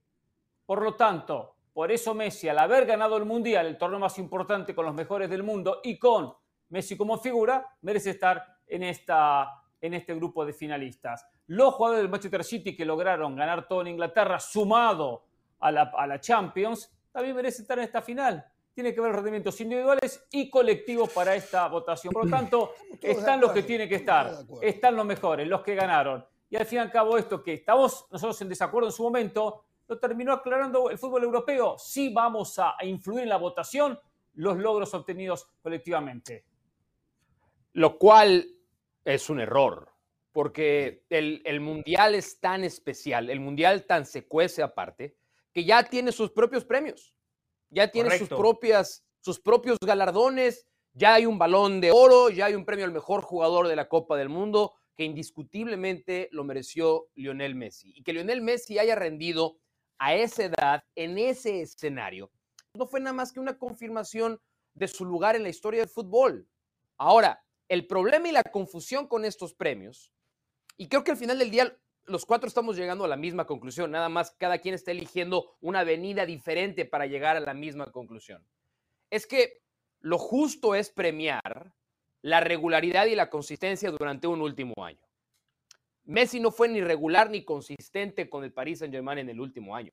Por lo tanto, por eso Messi, al haber ganado el Mundial, el torneo más importante con los mejores del mundo y con Messi como figura, merece estar en, esta, en este grupo de finalistas. Los jugadores del Manchester City que lograron ganar todo en Inglaterra, sumado a la, a la Champions, también merece estar en esta final. Tiene que ver rendimientos individuales y colectivos para esta votación. Por lo tanto, están los que tienen que estar. Están los mejores, los que ganaron. Y al fin y al cabo, esto que estamos nosotros en desacuerdo en su momento, lo terminó aclarando el fútbol europeo. Sí vamos a influir en la votación los logros obtenidos colectivamente. Lo cual es un error, porque el, el mundial es tan especial, el mundial tan se cuece aparte, que ya tiene sus propios premios, ya tiene sus propias, sus propios galardones, ya hay un balón de oro, ya hay un premio al mejor jugador de la Copa del Mundo, que indiscutiblemente lo mereció Lionel Messi. Y que Lionel Messi haya rendido a esa edad, en ese escenario, no fue nada más que una confirmación de su lugar en la historia del fútbol. Ahora, el problema y la confusión con estos premios, y creo que al final del día los cuatro estamos llegando a la misma conclusión, nada más cada quien está eligiendo una avenida diferente para llegar a la misma conclusión. Es que lo justo es premiar la regularidad y la consistencia durante un último año. Messi no fue ni regular ni consistente con el Paris Saint-Germain en el último año.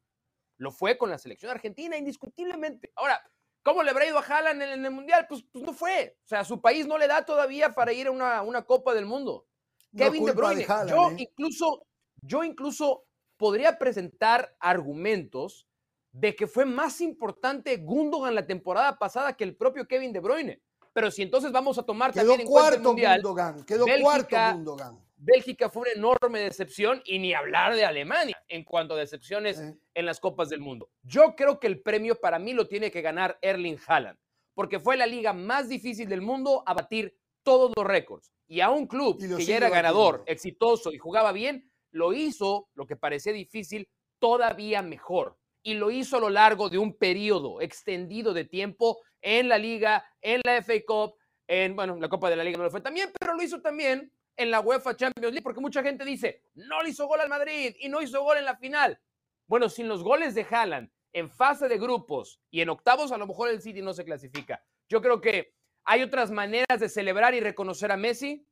Lo fue con la selección argentina, indiscutiblemente. Ahora, ¿cómo le habrá ido a Haaland en, en el Mundial? Pues, pues, no fue. O sea, su país no le da todavía para ir a una, una Copa del Mundo. No Kevin De Bruyne, Haaland, yo ¿eh? incluso, yo incluso podría presentar argumentos de que fue más importante Gundogan la temporada pasada que el propio Kevin De Bruyne. Pero si entonces vamos a tomar Quedó también en cuenta el cuarto Mundial, Gundogan, quedó Bélgica- cuarto Gundogan. Bélgica fue una enorme decepción y ni hablar de Alemania en cuanto a decepciones en las Copas del Mundo. Yo creo que el premio para mí lo tiene que ganar Erling Haaland, porque fue la liga más difícil del mundo a batir todos los récords. Y a un club que ya era ganador, batiendo. exitoso y jugaba bien, lo hizo, lo que parecía difícil, todavía mejor. Y lo hizo a lo largo de un periodo extendido de tiempo en la liga, en la FA Cup, en, bueno, la Copa de la Liga no lo fue también, pero lo hizo también en la UEFA Champions League, porque mucha gente dice, no le hizo gol al Madrid y no hizo gol en la final. Bueno, sin los goles de Haaland en fase de grupos y en octavos, a lo mejor el City no se clasifica. Yo creo que hay otras maneras de celebrar y reconocer a Messi.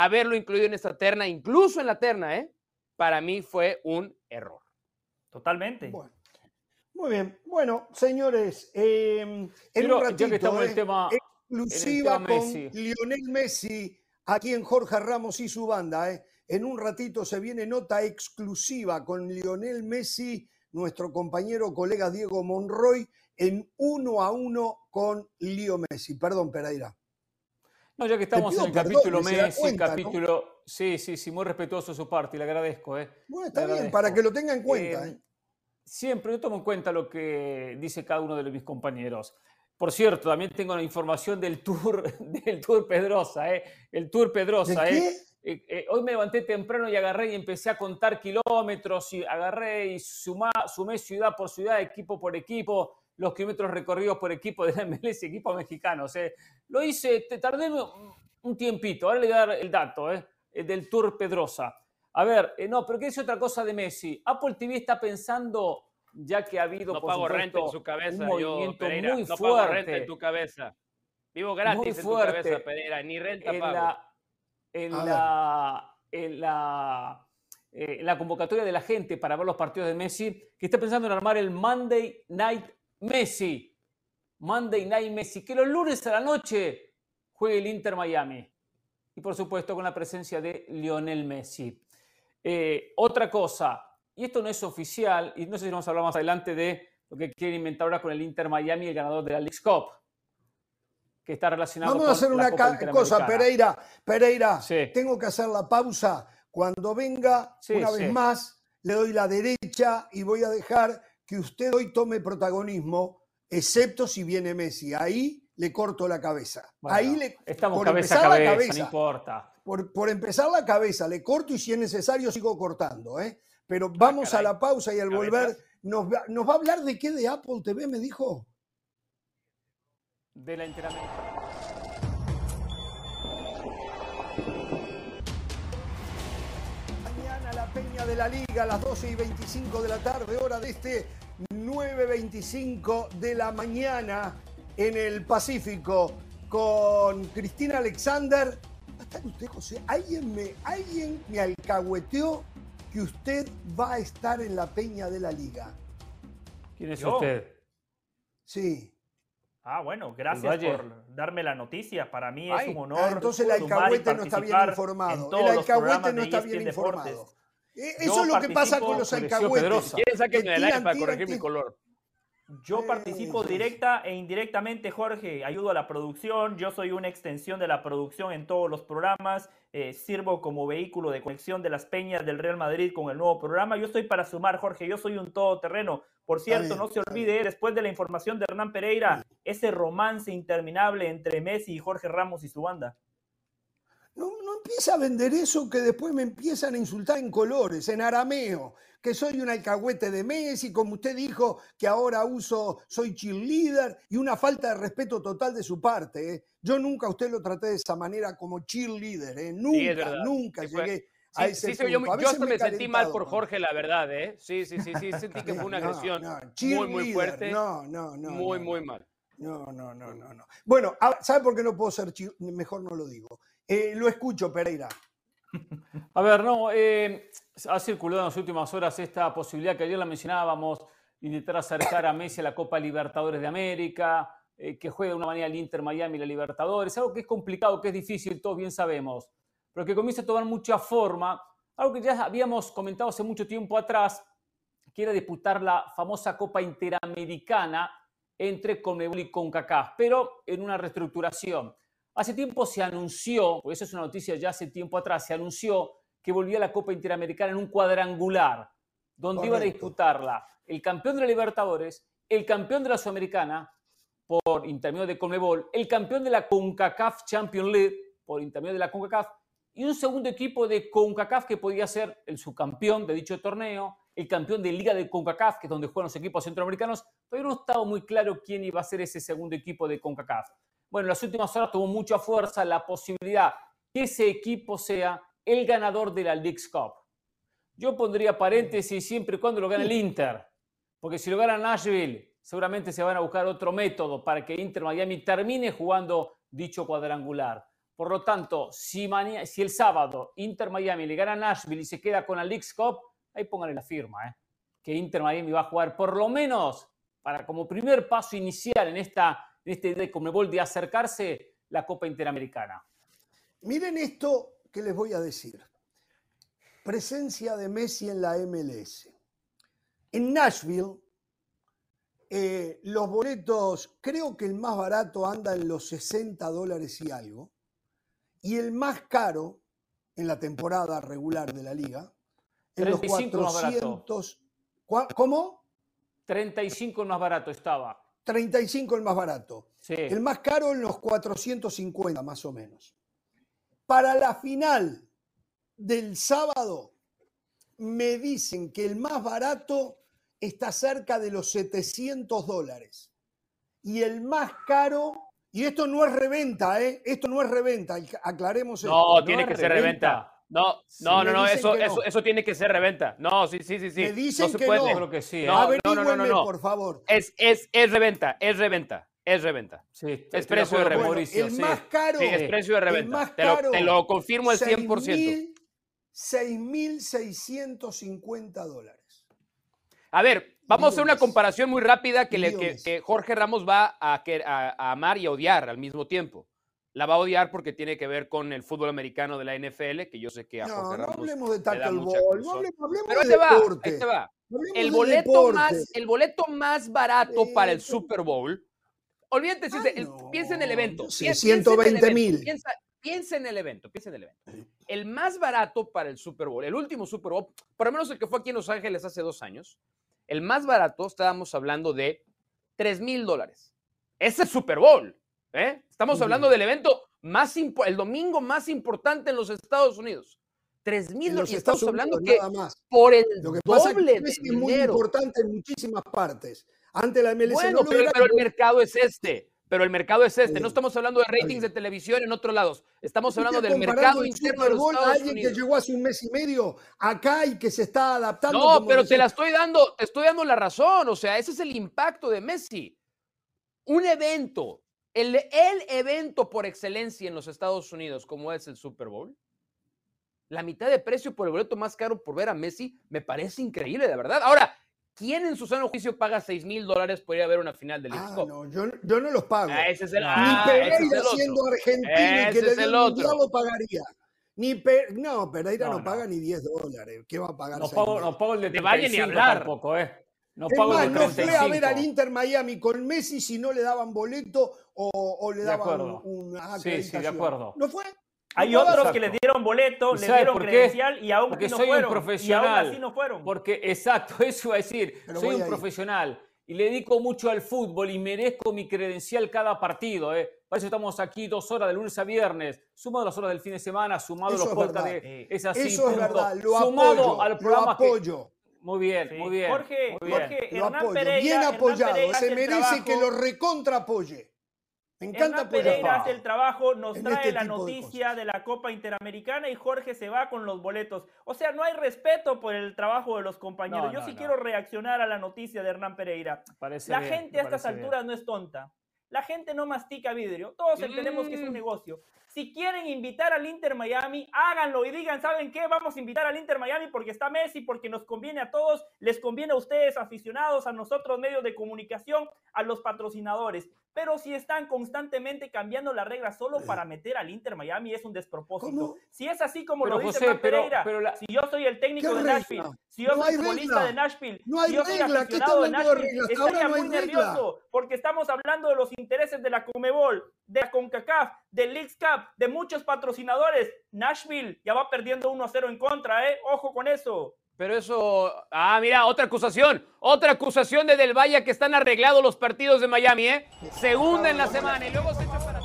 Haberlo incluido en esta terna, incluso en la terna, ¿eh? para mí fue un error. Totalmente. Muy bien. Bueno, señores, eh, en un ya ratito, que estamos en el eh, tema- exclusiva en el tema con Messi. Lionel Messi, aquí en Jorge Ramos y su banda. eh. En un ratito se viene nota exclusiva con Lionel Messi, nuestro compañero colega Diego Monroy, en uno a uno con Leo Messi. Perdón, Pereira. No, ya que estamos en el perdón, capítulo Messi, cuenta, ¿no? capítulo. Sí, sí, sí, muy respetuoso de su parte y le agradezco. ¿eh? Bueno, está Le bien, agradezco. para que lo tenga en cuenta. Eh, eh. Siempre yo tomo en cuenta lo que dice cada uno de mis compañeros. Por cierto, también tengo la información del Tour, [LAUGHS] del Tour Pedrosa, ¿eh? El Tour Pedrosa, ¿De ¿eh? qué? Eh, eh, hoy me levanté temprano y agarré y empecé a contar kilómetros y agarré y sumé ciudad por ciudad, equipo por equipo, los kilómetros recorridos por equipo de la [LAUGHS] MLS y equipos mexicanos. ¿eh? Lo hice, te tardé un- tiempito, ahora le voy a dar el dato ¿eh? El del Tour Pedrosa. A ver, no, pero ¿qué dice otra cosa de Messi? Apple TV está pensando, ya que ha habido No por pago supuesto, renta en su cabeza, un yo, Pereira. muy no fuerte pago renta en tu cabeza. Vivo gratis muy en tu cabeza, Pereira. Ni renta en pago. la, en la, en la, eh, en la convocatoria de la gente para ver los partidos de Messi, que está pensando en armar el Monday Night Messi. Monday Night Messi, que los lunes a la noche juegue el Inter Miami. Y por supuesto con la presencia de Lionel Messi. Eh, otra cosa, y esto no es oficial, y no sé si vamos a hablar más adelante de lo que quieren inventar ahora con el Inter Miami, el ganador de la League's Cup, que está relacionado Vamos a hacer una Copa cosa. Pereira. Pereira, tengo que hacer la pausa. Cuando venga, Sí, una sí. vez más, le doy la derecha y voy a dejar que usted hoy tome protagonismo, excepto si viene Messi. Ahí le corto la cabeza. Bueno, Ahí le estamos por cabeza a empezar la cabeza, no importa. Por, por empezar la cabeza, le corto y si es necesario sigo cortando. ¿eh? Pero vamos a la pausa y al volver, nos, va- ¿nos va a hablar de qué de Apple TV, me dijo? de la Interamericana. Mañana la Peña de la Liga a las 12 y 25 de la tarde, hora de este 9.25 de la mañana en el Pacífico con Cristina Alexander. ¿Va a estar usted, José? ¿Alguien me, alguien me alcahueteó que usted va a estar en la Peña de la Liga? ¿Quién es ¿Yo? usted? Sí. Ah, bueno, gracias por darme la noticia. Para mí Ay, es un honor. ah, entonces el alcahuete no está bien informado. El alcahuete no está bien Deportes. informado. Eh, Yo Eso es lo que pasa con los alcahuetes. ¿Quieren que del aire para tiran, corregir mi color? Yo participo directa e indirectamente, Jorge. Ayudo a la producción. Yo soy una extensión de la producción en todos los programas. eh, sirvo como vehículo de conexión de las peñas del Real Madrid con el nuevo programa. Yo estoy para sumar, Jorge. Yo soy un todoterreno. Por cierto, bien, no se olvide, después de la información de Hernán Pereira, ese romance interminable entre Messi y Jorge Ramos y su banda. No, no empieza a vender eso que después me empiezan a insultar en colores, en arameo, que soy un alcahuete de Messi, como usted dijo, que ahora uso, soy cheerleader y una falta de respeto total de su parte. ¿eh? Yo nunca a usted lo traté de esa manera como cheerleader, ¿eh? nunca, Sí, nunca Sí llegué a Sí, ese sí, yo. A hasta me sentí mal por Jorge, la verdad, ¿eh? Sí, sí, sí, sí, [LAUGHS] sentí que fue una agresión no, muy, muy fuerte. No, no, no. muy, no, muy mal. No, no, no, no, no. Bueno, a- ¿sabe por qué no puedo ser cheer- Mejor no lo digo. Eh, lo escucho, Pereira. [LAUGHS] A ver, no, eh, ha circulado en las últimas horas esta posibilidad que ayer la mencionábamos, intentar acercar a Messi a la Copa Libertadores de América, eh, que juegue de una manera el Inter Miami y la Libertadores, algo que es complicado, que es difícil, todos bien sabemos, pero que comienza a tomar mucha forma algo que ya habíamos comentado hace mucho tiempo atrás, que era disputar la famosa Copa Interamericana entre Conmebol y CONCACAF, pero en una reestructuración. Hace tiempo se anunció, pues eso es una noticia ya hace tiempo atrás, se anunció que volvía la Copa Interamericana en un cuadrangular, donde iban a Correcto. disputarla el campeón de la Libertadores, el campeón de la Sudamericana, por intermedio de Conmebol, el campeón de la CONCACAF Champions League, por intermedio de la CONCACAF, y un segundo equipo de CONCACAF que podía ser el subcampeón de dicho torneo, el campeón de Liga de CONCACAF, que es donde juegan los equipos centroamericanos. Todavía no estaba muy claro quién iba a ser ese segundo equipo de CONCACAF. Bueno, en las últimas horas tuvo mucha fuerza la posibilidad que ese equipo sea el ganador de la League's Cup. Yo pondría paréntesis siempre y cuando lo gane el Inter, porque si lo gana Nashville, seguramente se van a buscar otro método para que Inter Miami termine jugando dicho cuadrangular. Por lo tanto, si, el sábado Inter Miami le gana a Nashville y se queda con la League's Cup, ahí pónganle la firma, ¿eh? que Inter Miami va a jugar por lo menos para como primer paso inicial en esta este de Conmebol de acercarse la Copa Interamericana. Miren esto que les voy a decir. Presencia de Messi en la MLS. En Nashville, eh, los boletos, creo que el más barato anda en los 60 dólares y algo. Y el más caro en la temporada regular de la liga, en los 35 más barato. 400. ¿Cuá- ¿Cómo? 35 el más barato estaba. 35 el más barato. Sí. El más caro en los 450 más o menos. Para la final del sábado, me dicen que el más barato está cerca de los 700 dólares. Y el más caro, y esto no es reventa, ¿eh? Esto no es reventa, aclaremos esto. No, tiene es que ser reventa. No, no, no, no, eso, eso, eso tiene que ser reventa. No, sí, sí, sí, sí. Me dicen no se que puede. no. Creo que sí, ¿eh? No, no, no, no, no, Averígüenme, no. por favor. Es, es, es reventa, es reventa, es reventa. Sí, es precio de reventa. El sí. más caro, Sí, es precio de reventa. más te, lo, te lo confirmo al 100%. 6.000 6.650 dólares. A ver, vamos a hacer una comparación muy rápida que, le- que- Millones. que Jorge Ramos va a- a amar y a odiar al mismo tiempo. La va a odiar porque tiene que ver con el fútbol americano de la NFL, que yo sé que a No, Jorge no Ramos hablemos de tackle ball, no hablemos, hablemos Pero ahí de te va, deporte. ahí te va. Hablemos El boleto, más, el boleto más barato para el Super Bowl, olvídate, si Ah, no, piensa en el evento. sé, piensa- piensa en el 120,000. evento, Piensa, piensa en el evento, piensa en el evento. El más barato para el Super Bowl, el último Super Bowl, por lo menos el que fue aquí en Los Ángeles hace dos años, el más barato estábamos hablando de 3 mil dólares. Ese es Super Bowl. ¿Eh? Estamos hablando del evento más el domingo más importante en los Estados Unidos. 3 mil dólares. Y Estados estamos hablando Unidos que nada más. por el Lo que pasa es doble que de es muy dinero. importante en muchísimas partes. Antes la MLS Bueno, no pero, era. pero el mercado es este. Pero el mercado es este. No estamos hablando de ratings de televisión en otros lados. Estamos ¿Usted hablando del mercado interno de los Bowl a Estados alguien Unidos. que llegó hace un mes y medio acá y que se está adaptando. No, pero te la estoy dando, te estoy dando la razón. O sea, ese es el impacto de Messi. Un evento, el, el evento por excelencia en los Estados Unidos, como es el Super Bowl, la mitad de precio por el boleto más caro por ver a Messi, me parece increíble, de verdad. Ahora, ¿quién en su sano juicio paga 6 mil dólares por ir a ver una final de League Ah, Cup? no, yo, yo no los pago. Ah, ese es el- Ni ah, ese es Pereira el otro. siendo argentino y Ese que le el otro. lo pagaría. Ni Pe- no, Pereira no, No, no. paga ni 10 dólares. ¿Qué va a pagar? No pago, no pago el de De Valle ni 35 hablar. tampoco, ¿eh? No Es pago más, el de no fue a ver 35. al Inter Miami con Messi si no le daban boleto o, o le daban un- una Sí, sí, de acreditación. acuerdo. ¿No fue? Hay No otros que les dieron boleto, ¿Y les dieron por qué? credencial y aún Porque así no soy un fueron. Y profesional. aún así no fueron. Porque, exacto, [LAUGHS] eso iba a decir. Pero soy un profesional y le dedico mucho al fútbol y merezco mi credencial cada partido. ¿eh? Para eso estamos aquí dos horas de lunes a viernes, sumado a las horas del fin de semana, sumado Eso a los es podcasts de Es así. Eso es verdad, lo sumado apoyo, al lo que- apoyo. Muy bien, Sí. muy bien. Jorge, muy bien. Jorge, Lo Hernán apoyo. Pereira, Bien apoyado. Pereira Se merece que lo recontra apoye. Me encanta Hernán. Pereira hace el trabajo, nos trae este la de noticia de, la Copa Interamericana y Jorge se va con los boletos. O sea, no hay respeto por el trabajo de los compañeros. No, Yo no, sí no. quiero reaccionar a la noticia de Hernán Pereira. Parece la bien, gente a estas bien. alturas no es tonta. La gente no mastica vidrio. Todos entendemos que es un Mm. negocio. Si quieren invitar al Inter Miami, háganlo y digan, ¿saben qué? Vamos a invitar al Inter Miami porque está Messi, porque nos conviene a todos, les conviene a ustedes, aficionados, a nosotros, medios de comunicación, a los patrocinadores. Pero si están constantemente cambiando las reglas solo para meter al Inter Miami, es un despropósito. Si es así como Pero, lo dice José, pero- Pereira, pero la- si yo soy el técnico ¿Qué de regla? Nashville, si yo No soy futbolista regla. de Nashville, No hay si yo soy regla. ¿Qué está aficionado de Nashville, estaría no muy regla. nervioso porque estamos hablando de los intereses de la Comebol, de la CONCACAF, del Leagues Cup, de muchos patrocinadores. Nashville ya va perdiendo 1 a 0 en contra, ¿eh? Ojo con eso. Pero eso. Ah, mira, otra acusación. Otra acusación de Del Valle que están arreglados los partidos de Miami, ¿eh? Segunda en la semana y luego se echa para atrás.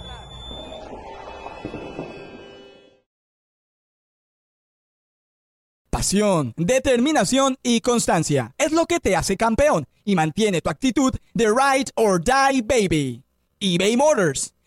Pasión, determinación y constancia es lo que te hace campeón y mantiene tu actitud de ride or die baby. eBay Motors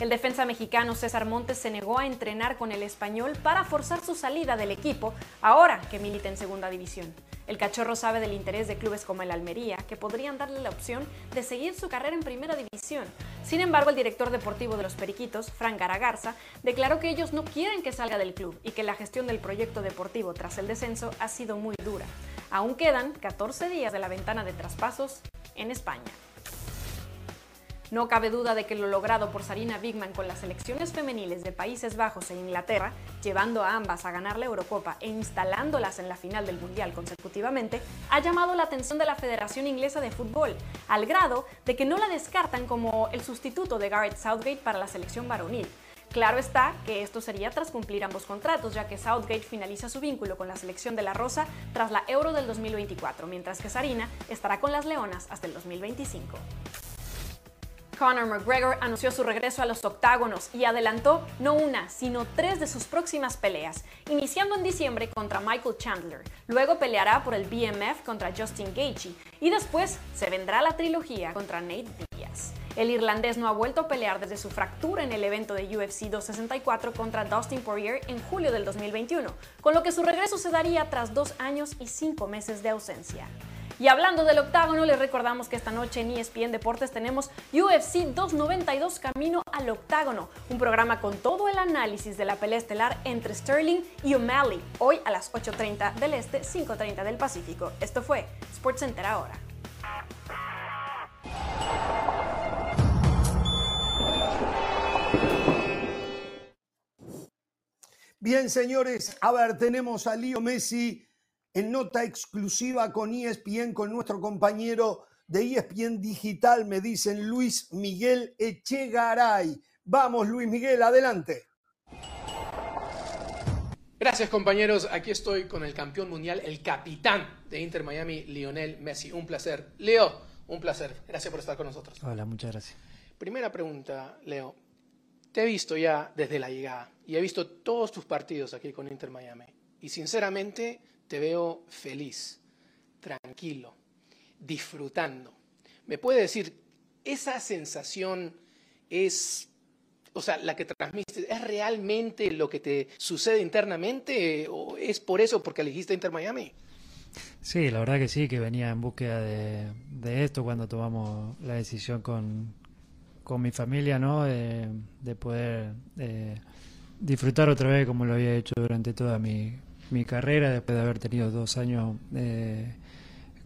El defensa mexicano César Montes se negó a entrenar con el español para forzar su salida del equipo ahora que milita en segunda división. El cachorro sabe del interés de clubes como el Almería, que podrían darle la opción de seguir su carrera en primera división. Sin embargo, el director deportivo de los Periquitos, Frank Garagarza, declaró que ellos no quieren que salga del club y que la gestión del proyecto deportivo tras el descenso ha sido muy dura. Aún quedan 14 días de la ventana de traspasos en España. No cabe duda de que lo logrado por Sarina Bigman con las selecciones femeniles de Países Bajos e Inglaterra, llevando a ambas a ganar la Eurocopa e instalándolas en la final del Mundial consecutivamente, ha llamado la atención de la Federación Inglesa de Fútbol, al grado de que no la descartan como el sustituto de Gareth Southgate para la selección varonil. Claro está que esto sería tras cumplir ambos contratos, ya que Southgate finaliza su vínculo con la selección de la Rosa tras la Euro del 2024, mientras que Sarina estará con las Leonas hasta el 2025. Conor McGregor anunció su regreso a los octágonos y adelantó no una, sino tres de sus próximas peleas, iniciando en diciembre contra Michael Chandler, luego peleará por el BMF contra Justin Gaethje y después se vendrá la trilogía contra Nate Diaz. El irlandés no ha vuelto a pelear desde su fractura en el evento de UFC 264 contra Dustin Poirier en julio del 2021, con lo que su regreso se daría tras dos años y cinco meses de ausencia. Y hablando del octágono, les recordamos que esta noche en ESPN Deportes tenemos UFC 292 Camino al Octágono, un programa con todo el análisis de la pelea estelar entre Sterling y O'Malley, hoy a las 8.30 del Este, 5.30 del Pacífico. Esto fue SportsCenter ahora. Bien, señores, a ver, tenemos a Leo Messi en nota exclusiva con ESPN, con nuestro compañero de ESPN Digital, me dicen Luis Miguel Echegaray. Vamos, Luis Miguel, adelante. Gracias compañeros, aquí estoy con el campeón mundial, el capitán de Inter Miami, Lionel Messi. Un placer. Leo, un placer. Gracias por estar con nosotros. Hola, muchas gracias. Primera pregunta, Leo. Te he visto ya desde la llegada y he visto todos tus partidos aquí con Inter Miami. Y sinceramente te veo feliz, tranquilo, disfrutando. ¿Me puede decir, esa sensación es, o sea, la que transmites, es realmente lo que te sucede internamente o es por eso, porque elegiste Inter Miami? Sí, la verdad que sí, que venía en búsqueda de, esto cuando tomamos la decisión con, con mi familia, ¿no? De, de poder eh, disfrutar otra vez como lo había hecho durante toda mi, mi carrera, después de haber tenido dos años eh,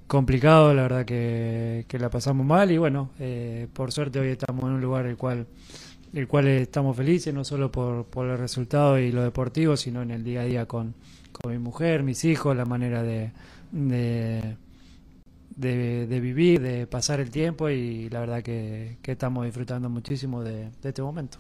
complicados, la verdad que, que la pasamos mal y bueno, eh, por suerte hoy estamos en un lugar el cual el cual estamos felices, no solo por, por el resultado y lo deportivo, sino en el día a día con, con mi mujer, mis hijos, la manera de, de, de, vivir, de pasar el tiempo y la verdad que, que estamos disfrutando muchísimo de este momento.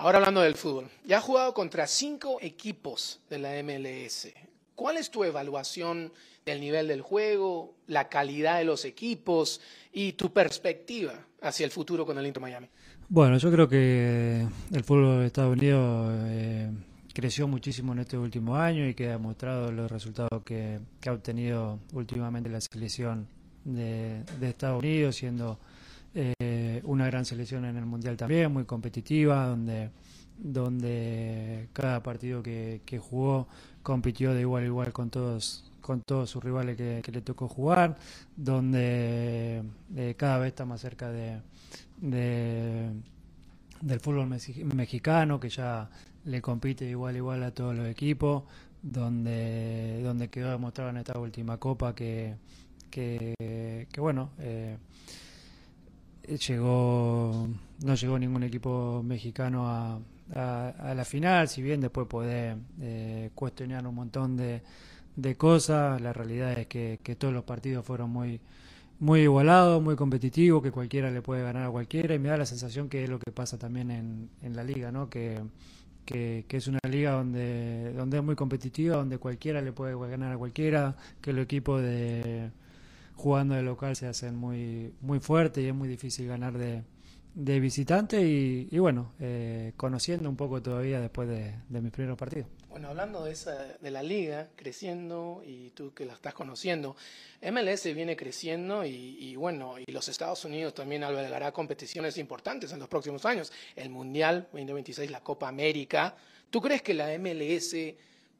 Ahora hablando del fútbol, ya has jugado contra cinco equipos de la MLS. ¿Cuál es tu evaluación del nivel del juego, la calidad de los equipos y tu perspectiva hacia el futuro con el Inter Miami? Bueno, yo creo que el fútbol de Estados Unidos eh, creció muchísimo en este último año y que ha mostrado los resultados que, que ha obtenido últimamente la selección de, de Estados Unidos, siendo eh, una gran selección en el Mundial también, muy competitiva, donde, donde cada partido que, que jugó compitió de igual a igual con todos con todos sus rivales que, le tocó jugar, donde eh, cada vez está más cerca de, de- del fútbol mexi- mexicano, que ya le compite igual igual a todos los equipos, donde, donde quedó demostrado en esta última copa que, que, que bueno, eh, llegó no llegó ningún equipo mexicano a, a, la final, si bien después puede eh, cuestionar un montón de, de cosas, la realidad es que, que todos los partidos fueron muy muy igualados, muy competitivos, que cualquiera le puede ganar a cualquiera y me da la sensación que es lo que pasa también en, en la liga, ¿no? Que, que, es una liga donde, donde es muy competitiva, donde cualquiera le puede ganar a cualquiera, que los equipos de jugando de local se hacen muy, muy fuertes y es muy difícil ganar de, de visitante y, y bueno, eh, conociendo un poco todavía después de, de mis primeros partidos. Bueno, hablando de, esa, de la liga creciendo y tú que la estás conociendo, MLS viene creciendo y, y bueno, y los Estados Unidos también albergará competiciones importantes en los próximos años. El Mundial 2026, la Copa América. ¿Tú crees que la MLS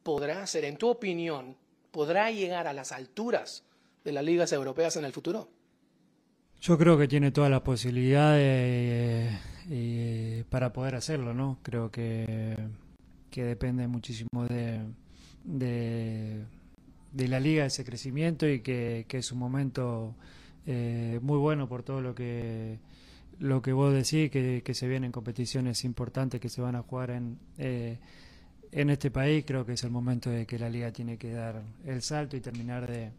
podrá ser, en tu opinión, podrá llegar a las alturas de las ligas europeas en el futuro? Yo creo que tiene todas las posibilidades eh, para poder hacerlo, ¿no? Creo que, que depende muchísimo de, de, de la liga, ese crecimiento y que, que es un momento eh, muy bueno por todo lo que lo que vos decís, que, que se vienen competiciones importantes que se van a jugar en, eh, en este país. Creo que es el momento de que la liga tiene que dar el salto y terminar de,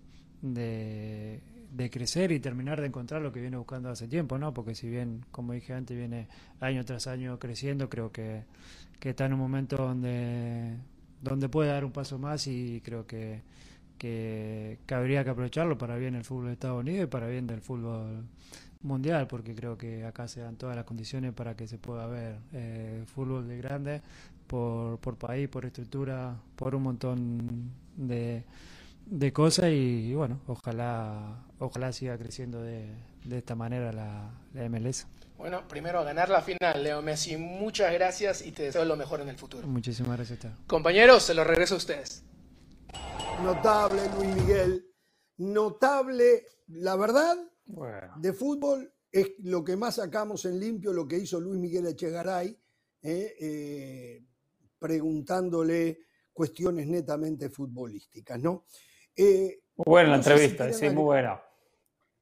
de, crecer y terminar de encontrar lo que viene buscando hace tiempo, ¿no? Porque si bien, como dije antes, viene año tras año creciendo, creo que, que está en un momento donde, donde puede dar un paso más y creo que, que, que habría que aprovecharlo para bien el fútbol de Estados Unidos y para bien del fútbol mundial, porque creo que acá se dan todas las condiciones para que se pueda ver eh, fútbol de grande por, por país, por estructura, por un montón de, de cosas y, y bueno, ojalá ojalá siga creciendo de, de esta manera la, la MLS. Bueno, primero a ganar la final, Leo Messi. Muchas gracias y te deseo lo mejor en el futuro. Muchísimas gracias. Compañeros, se lo regreso a ustedes. Notable, Luis Miguel. Notable, la verdad, de fútbol es lo que más sacamos en limpio, lo que hizo Luis Miguel Echegaray, eh, eh, preguntándole cuestiones netamente futbolísticas, ¿no? Eh, Muy buena la si entrevista, tienen sí, muy buena.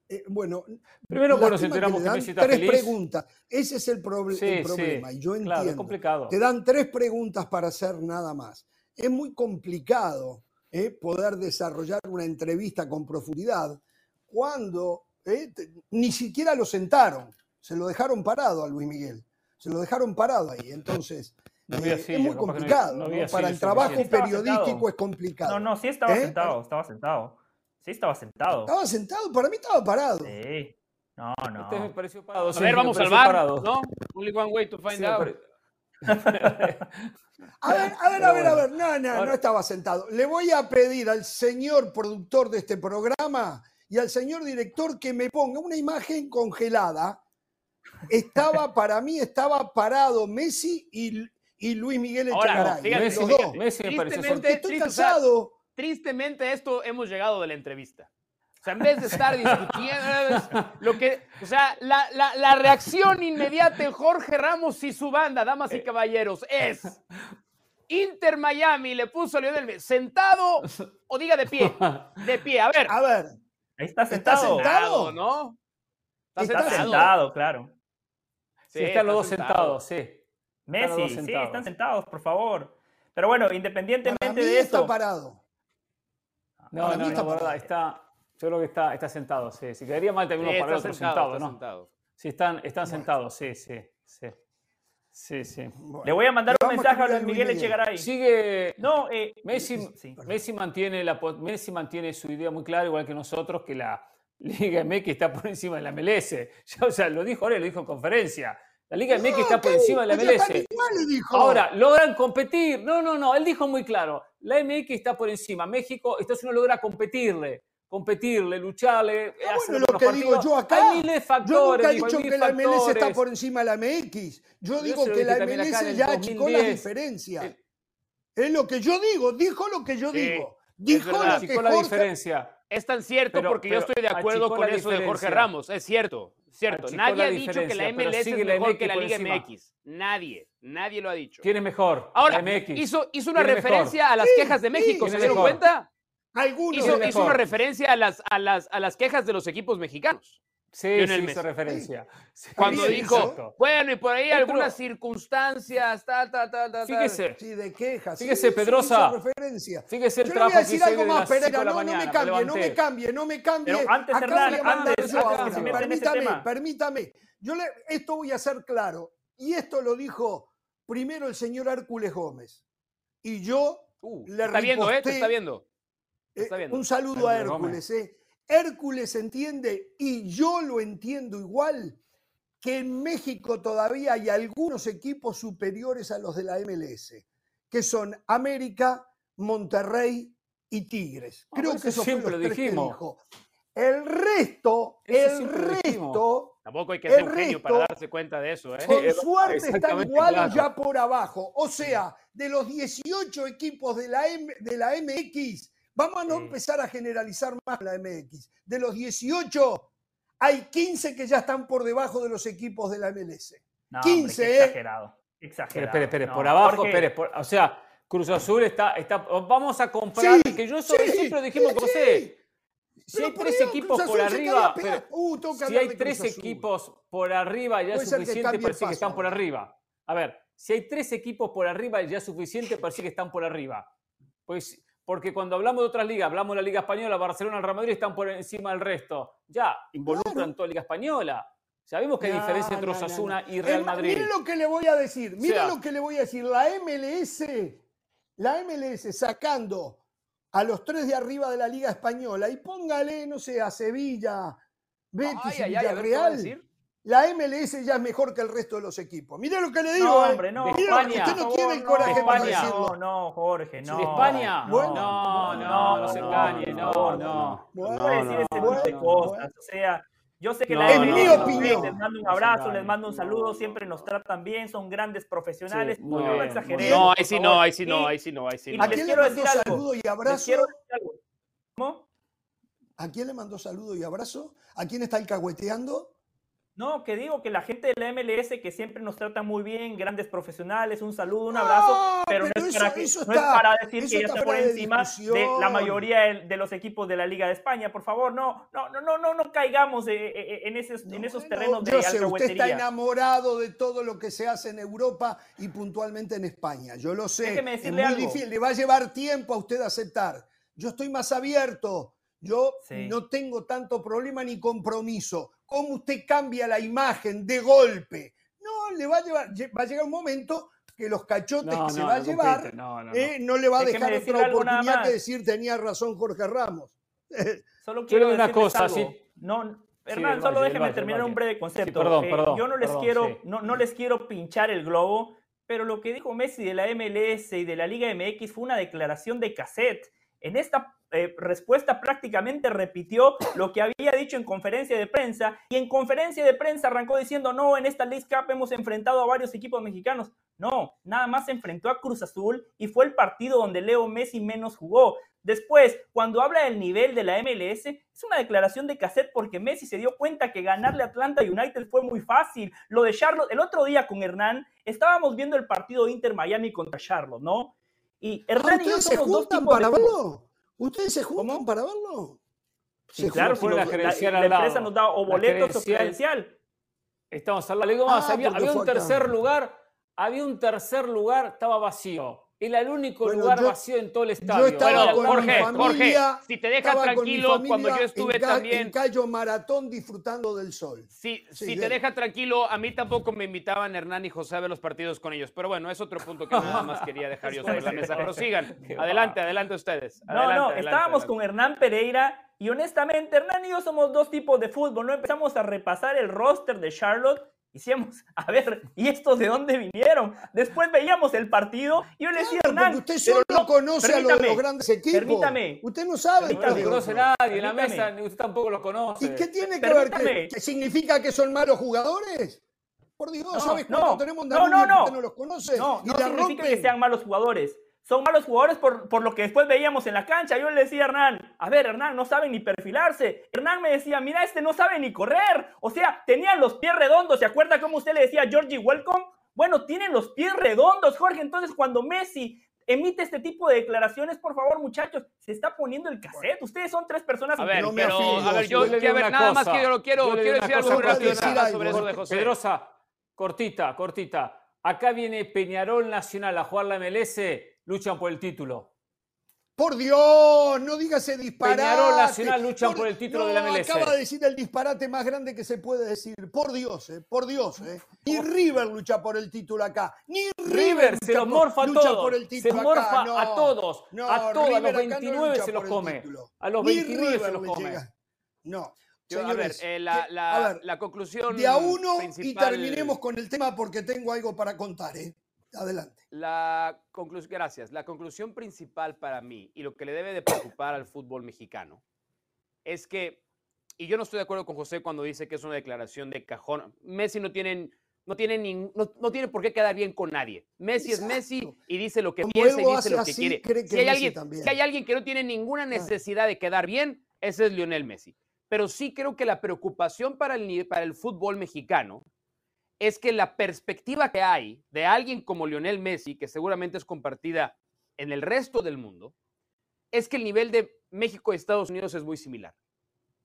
eh, bueno, Primero, bueno, nos enteramos que Messi está tres feliz. preguntas. Ese es el, proble- Sí, el sí, problema. Y yo claro, es entiendo. complicado. Te dan tres preguntas para hacer nada más. Es muy complicado eh, poder desarrollar una entrevista con profundidad cuando eh, te- ni siquiera lo sentaron. Se lo dejaron parado a Luis Miguel. Se lo dejaron parado ahí. Entonces, No había eh, silla, es muy complicado. no ¿no? había Para el trabajo periodístico sentado. es complicado. No, no, sí estaba ¿Eh? sentado, estaba sentado. Sí estaba sentado. Estaba sentado, para mí estaba parado. Sí. No, no. Este me pareció parado. A sí, ver, vamos al bar, parado. ¿no? Only one way to find Sí, out. A ver, a ver, a ver, a ver. No, no, no estaba sentado. Le voy a pedir al señor productor de este programa y al señor director que me ponga una imagen congelada. Estaba, para mí, estaba parado Messi y, y Luis Miguel Ahora, Echegaray. los Messi- dos. Messi me pareció Porque Tristemente, estoy triste, o sea, cansado. tristemente a esto hemos llegado de la entrevista. O sea, en vez de estar discutiendo, [LAUGHS] lo que, o sea, la, la, la reacción inmediata en Jorge Ramos y su banda, damas y caballeros, es [LAUGHS] Inter Miami le puso a Lionel Messi sentado o diga de pie, de pie. A ver, A ver, Ahí está ¿está sentado. sentado? sentado, ¿no? Está Está sentado, claro. Sí, están los dos sentados, sí. Messi, están sí, están sentados, por favor. Pero bueno, independientemente para mí de está. Parado. No, para no, mí está no, parado. Verdad, está, yo creo que está, está sentado, sí. Si quedaría mal también uno parado, sentado, ¿no? Sentado. Sí, están, están bueno. sentados, sí, sí, sí. Sí, sí. Bueno, Le voy a mandar un mensaje a Luis Miguel, Miguel, Echegaray. Sigue. No, eh, eh Messi, sí. Messi, mantiene la, Messi mantiene su idea muy clara, igual que nosotros, que la [LAUGHS] Liga MX está por encima de la MLS. [LAUGHS] O sea, lo dijo ahora, lo dijo en conferencia. La Liga MX no, está por encima de la MLS. Ahora, logran competir. No, no, no. Él dijo muy claro. La MX está por encima. México, Estados Unidos logra competirle. Competirle, lucharle. Ah, bueno, lo que digo yo acá. Hay miles factores. Yo nunca he dicho que la MLS está por encima de la MX. Yo, digo que la MLS ya achicó las diferencias. Eh, es lo que yo digo. Dijo lo que yo digo. Dijo lo que Jorge... la diferencia. Es tan cierto porque yo estoy de acuerdo con eso de Jorge Ramos. Es cierto. Cierto, nadie ha dicho que la MLS es mejor que la Liga MX. Nadie, nadie lo ha dicho. Tiene mejor. Ahora, MX. Hizo, hizo una referencia a las quejas de México, ¿se dieron cuenta? Algunos. Hizo, hizo una referencia a las, a, las, a las quejas de los equipos mexicanos. Sí, en sí hizo referencia. Sí. Cuando dijo, hizo? bueno, y por ahí algunas circunstancias, tal, tal, tal, tal. Fíjese. Sí, de quejas. Fíjese, sí, Pedrosa. Referencia. Fíjese el Yo trabajo le voy a decir algo más, Pereira. No, no, me cambie, no me cambie, no me cambie. Pero antes de cerrar, antes, antes se permítame, tema. permítame. Yo le, esto voy a ser claro. Y esto lo dijo primero el señor Hércules Gómez. Y yo uh, le está viendo, ¿eh? Está viendo. Está viendo. Eh, un saludo Hercules a Hércules, Gómez. ¿eh? Hércules entiende, y yo lo entiendo igual, que en México todavía hay algunos equipos superiores a los de la MLS, que son América, Monterrey y Tigres. Creo que eso siempre fue los tres dijimos. Que dijo. El resto, el resto. Tampoco hay que ser un genio para darse cuenta de eso. ¿eh? Con suerte están igual ya por abajo. O sea, de los 18 equipos de la MX, Vamos a no empezar a generalizar más la MX. De los 18, hay 15 que ya están por debajo de los equipos de la MLS. No, 15, hombre, ¿eh? exagerado. Exagerado. Espere, espere, por abajo, espere, o sea, Cruz Azul está, está vamos a comprar, que yo soy, siempre lo dijimos. Si hay tres equipos por arriba, uh, si hay tres equipos por arriba ya es suficiente para decir que están por arriba. A ver, si hay tres equipos por arriba ya es suficiente para decir que están por arriba. Pues porque cuando hablamos de otras ligas, hablamos de la Liga Española, Barcelona, el Real Madrid están por encima del resto. Ya, involucran toda la Liga Española. Sabemos que hay diferencia entre Osasuna y Real Madrid. Miren lo que le voy a decir, miren lo que le voy a decir. La MLS, la MLS sacando a los tres de arriba de la Liga Española y póngale, no sé, a Sevilla, Betis, ay. Ay, a ver, la MLS ya es mejor que el resto de los equipos. Mirá lo que le digo. No, ¿eh? hombre, no. Eh. Mirá, España, usted no favor, tiene el coraje no, para España, decirlo. No, no, Jorge, no. ¿De España? Bueno, no, no, no, se engañe, no, no. No, no, no, decir ese tipo de cosas. O sea, yo sé que la en mi opinión. Les mando un abrazo, les mando un saludo, siempre nos tratan bien, son grandes profesionales. Sí, no, no exageremos. No, ahí sí no, ahí sí no, ahí sí no, ahí sí no. ¿A quién le mandó saludo y abrazo? ¿Cómo? ¿A quién le mandó saludo y abrazo? ¿A quién está alcahueteando? No, que digo que la gente de la MLS que siempre nos trata muy bien, grandes profesionales, un saludo, un abrazo, pero, pero, no, es para, que, no es para decir que ya está por encima de, la mayoría de, los equipos de la Liga de España. Por favor, no, no, no, no, no, caigamos eh, eh, eh, en esos, en esos terrenos de yo usted está enamorado de todo lo que se hace en Europa y puntualmente en España. Yo lo sé. Es muy algo. le va a llevar tiempo a usted aceptar. Yo estoy más abierto yo no tengo tanto problema ni compromiso. ¿Cómo usted cambia la imagen de golpe? No, le va a llevar, va a llegar un momento que los cachotes que se va a llevar eh, no, le va a dejar otra oportunidad que decir tenía razón Jorge Ramos. [LAUGHS] Solo quiero Yo una cosa. Sí. No, Hernán, solo déjeme terminar un breve concepto. Perdón, perdón, yo no les, quiero, no les quiero pinchar el globo, pero lo que dijo Messi de la MLS y de la Liga MX fue una declaración de cassette. En esta eh, respuesta prácticamente repitió lo que había dicho en conferencia de prensa y en conferencia de prensa arrancó diciendo, no, en esta League Cup hemos enfrentado a varios equipos mexicanos. No, nada más se enfrentó a Cruz Azul y fue el partido donde Leo Messi menos jugó. Después, cuando habla del nivel de la MLS, es una declaración de cassette porque Messi se dio cuenta que ganarle a Atlanta United fue muy fácil. Lo de Charlotte, el otro día con Hernán, estábamos viendo el partido Inter Miami contra Charlotte, ¿no? Y Hernán y yo somos dos para ¿Ustedes se juntan para verlo? Sí, claro, fue si la, la, la, empresa nos da o boletos o credencial. Estamos hablando. Ah, ah había, había un tercer lugar, había un tercer lugar, estaba vacío. Era el único Bueno, lugar yo- vacío en todo el Yo estadio. estaba Era con una- mi Jorge, familia, Jorge, si te deja estaba tranquilo, cuando yo estuve en también- En Cayo Maratón disfrutando del sol. Si, Sí, si de- te deja tranquilo, a mí tampoco me invitaban Hernán y José a ver los partidos con ellos. Pero bueno, es otro punto que [LAUGHS] nada más quería dejar yo sobre la mesa. Pero sigan. [LAUGHS] Adelante, adelante ustedes. No, no, adelante, estábamos adelante. con Hernán Pereira y honestamente Hernán y yo somos dos tipos de fútbol, ¿no? Empezamos a repasar el roster de Charlotte. Hicimos, a ver, ¿y estos de dónde vinieron? Después veíamos el partido y yo le decía, Claro, Hernán, usted pero solo no, conoce a los, los grandes equipos. Permítame. Usted no sabe. No conoce nadie en la mesa, ni usted tampoco lo conoce. ¿Y qué tiene que ver? Permítame. ¿Que, que significa que son malos jugadores? Por Dios, No, ¿sabes no, cuánto tenemos de no, no, que no. usted no los conoce? No, y no la significa que rompen. sean malos jugadores. Son malos jugadores por, por lo que después veíamos en la cancha. Yo le decía a Hernán, a ver, Hernán no sabe ni perfilarse. Hernán me decía, mira, este no sabe ni correr. O sea, tenían los pies redondos. ¿Se acuerda cómo usted le decía a Georgie Welcome? Bueno, tienen los pies redondos, Jorge. Entonces, cuando Messi emite este tipo de declaraciones, por favor, muchachos, se está poniendo el cassette. Ustedes son tres personas A ver, No pero, a ver, yo, quiero ver, nada más que yo lo quiero, yo quiero decir algo muy rápido sobre eso de José. Pedrosa, cortita, cortita. Acá viene Peñarol Nacional a jugar la MLS, luchan por el título. Por Dios, no diga ese disparate. Peñarol Nacional luchan por el título no, de la MLS. Acaba de decir el disparate más grande que se puede decir. Por Dios, eh, por Dios. Eh. Ni River lucha por el título acá. Ni River, River se lucha los por- morfa a lucha todos. por el Se título acá. morfa No, a todos. no, a todos. A River los acá no 29 lucha se los por come. A los Ni 29 se los come. llega. No. Yo, a ver, Señores, eh, la, a ver, la conclusión de a uno y terminemos con el tema porque tengo algo para contar. ¿eh? Adelante. La gracias. La conclusión principal para mí y lo que le debe de preocupar al fútbol mexicano es que, y yo no estoy de acuerdo con José cuando dice que es una declaración de cajón. Messi no tiene, no tiene, nin- no, no tiene por qué quedar bien con nadie. Messi es Messi y dice lo que Como piensa y dice lo que quiere. que Si hay, alguien, si hay alguien que no tiene ninguna necesidad de quedar bien, ese es Lionel Messi. Pero sí creo que la preocupación para el, ni- para el fútbol mexicano es que la perspectiva que hay de alguien como Lionel Messi, que seguramente es compartida en el resto del mundo, es que el nivel de México y Estados Unidos es muy similar.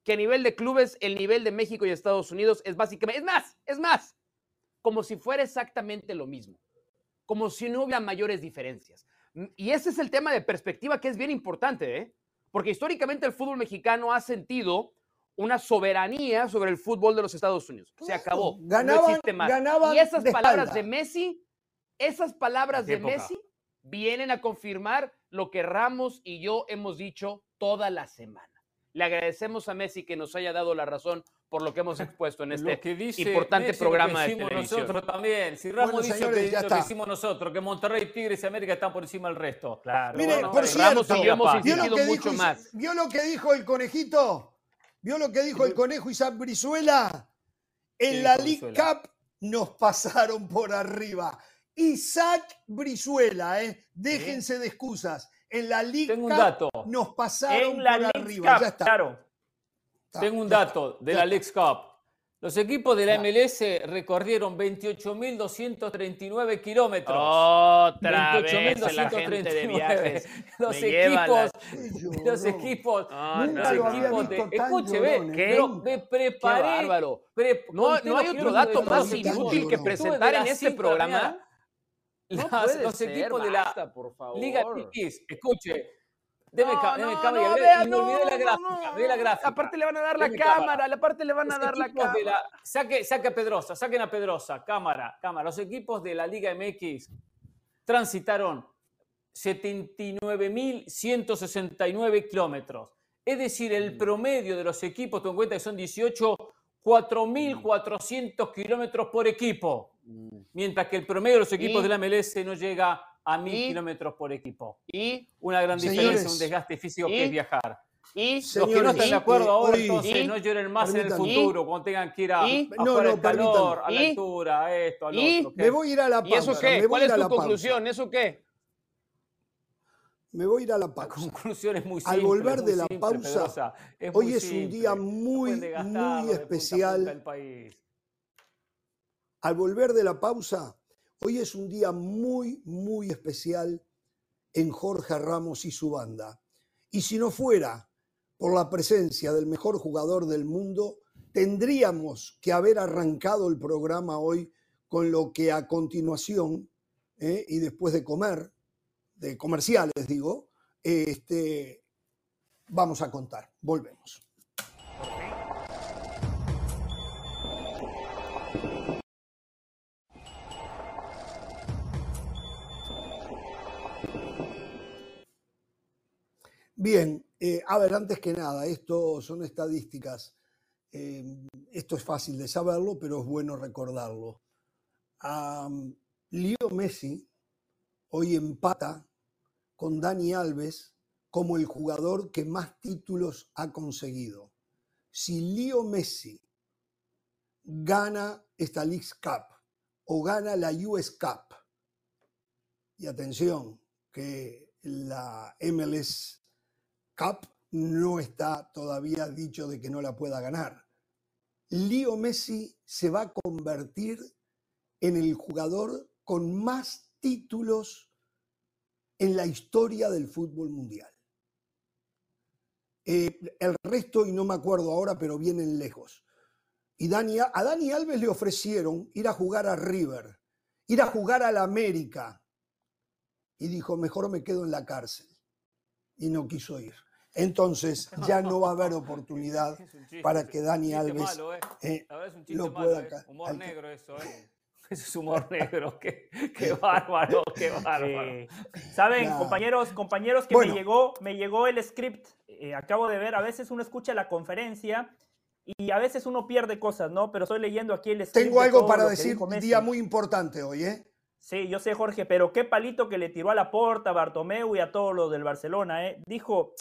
Que a nivel de clubes, el nivel de México y Estados Unidos es básicamente, es más, es más, como si fuera exactamente lo mismo, como si no hubiera mayores diferencias. Y ese es el tema de perspectiva que es bien importante, ¿eh? porque históricamente el fútbol mexicano ha sentido una soberanía sobre el fútbol de los Estados Unidos. Se acabó. no Ganaban- existe más. ganaban y esas de palabras espalda. de Messi, esas palabras ¿En qué de? Messi vienen a confirmar lo que Ramos y yo hemos dicho toda la semana. Le agradecemos a Messi que nos haya dado la razón por lo que hemos [LAUGHS] expuesto en este que dice importante Messi, lo que programa de televisión. nosotros también. Si Ramos Bueno, dice señores, que ya lo que hicimos nosotros, que Monterrey, Tigres y América están por encima del resto. Claro. Mire, bueno, por cierto, Ramos y yo hemos ¿vio lo, insistido mucho dijo, más. ¿vio lo que dijo el conejito? ¿Vio lo que dijo el conejo Isaac Brizuela? ¿Qué En la League? Cup nos pasaron por arriba. Isaac Brizuela, ¿eh? déjense de excusas. En la League Tengo un Cup dato. nos pasaron En la por arriba. Cup, ya está. claro. Tengo un dato de la está. Leagues Cup. Los equipos de la. MLS recorrieron 28.239 kilómetros. Otra vez la gente de 28.239. viajes. [LAUGHS] Los me la- equipos, Qué los equipos, No, Nunca los equipos de, escuche, ve, pero me preparé. pre- No, hay otro dato más inútil que presentar en este programa. No las- los ser, equipos de la por favor. Liga MX, escuche. Deme, No, ca- deme no, cámara y no, vea, y me olvidé no, la gráfica, la. Aparte le van a dar la cámara, aparte le van a Los dar la cámara. la- saque, saque a Pedrosa, saquen a Pedrosa, cámara, cámara. Los equipos de la Liga MX transitaron 79.169 kilómetros. Es decir, el promedio de los equipos, ten en cuenta que son 18, 4.400 kilómetros por equipo. Mientras que el promedio de los equipos ¿Y? de la MLS no llega a 1.000 ¿Y? kilómetros por equipo. Y, Una gran Señores. diferencia, un desgaste físico que ¿Y? es viajar. y, Los que no Señores, están de acuerdo ahora, entonces ¿Y? no lloren más en el futuro, cuando tengan que ir a, ¿Y? a No, no, al calor, a la ¿Y? altura, a esto, al ¿Y? otro. ¿qué? Me voy a ir a la ¿Y pausa. eso me qué? voy ¿Cuál a es a tu la pausa. conclusión? ¿Eso qué? Me voy a ir a la La pausa. conclusión es muy Al simple. volver es muy de la simple, pausa, es Hoy es un simple. día No muy, muy de punta a punta especial. el país. Al volver de la pausa, hoy es un día muy, muy especial en Jorge Ramos y su banda. Y si no fuera por la presencia del mejor jugador del mundo, tendríamos que haber arrancado el programa hoy con lo que a continuación, eh, y después de comer, de comerciales digo, este, vamos a contar. Volvemos. Bien, eh, a ver, antes que nada, esto son estadísticas. eh, esto es fácil de saberlo, pero es bueno recordarlo. Am, Leo Messi hoy empata con Dani Alves como el jugador que más títulos ha conseguido. Si Leo Messi gana esta League Cup o gana la US Cup, y atención, que la MLS Cup no está todavía dicho de que no la pueda ganar. Leo Messi se va a convertir en el jugador con más títulos en la historia del fútbol mundial. Eh, el resto, y no me acuerdo ahora, pero vienen lejos. Y a Dani Alves le ofrecieron ir a jugar a River, ir a jugar a la América. Y dijo, mejor me quedo en la cárcel. Y no quiso ir. Entonces [LAUGHS] ya no va a haber oportunidad un chiste, para que un Dani Alves malo, ¿eh? eh, La es un chiste lo malo, pueda ¿eh? Humor negro eso, ¿eh? [LAUGHS] Ese es humor negro. Qué, qué bárbaro, qué bárbaro. Saben, compañeros, compañeros, que Bueno. me llegó, me llegó el script. eh, acabo de ver, a veces uno escucha la conferencia y a veces uno pierde cosas, ¿no? Pero estoy leyendo aquí el script. Tengo algo para decir, Messi. día muy importante hoy, ¿eh? Sí, yo sé, Jorge, pero qué palito que le tiró a la Porta, a Bartomeu y a todos los del Barcelona, ¿eh? Dijo,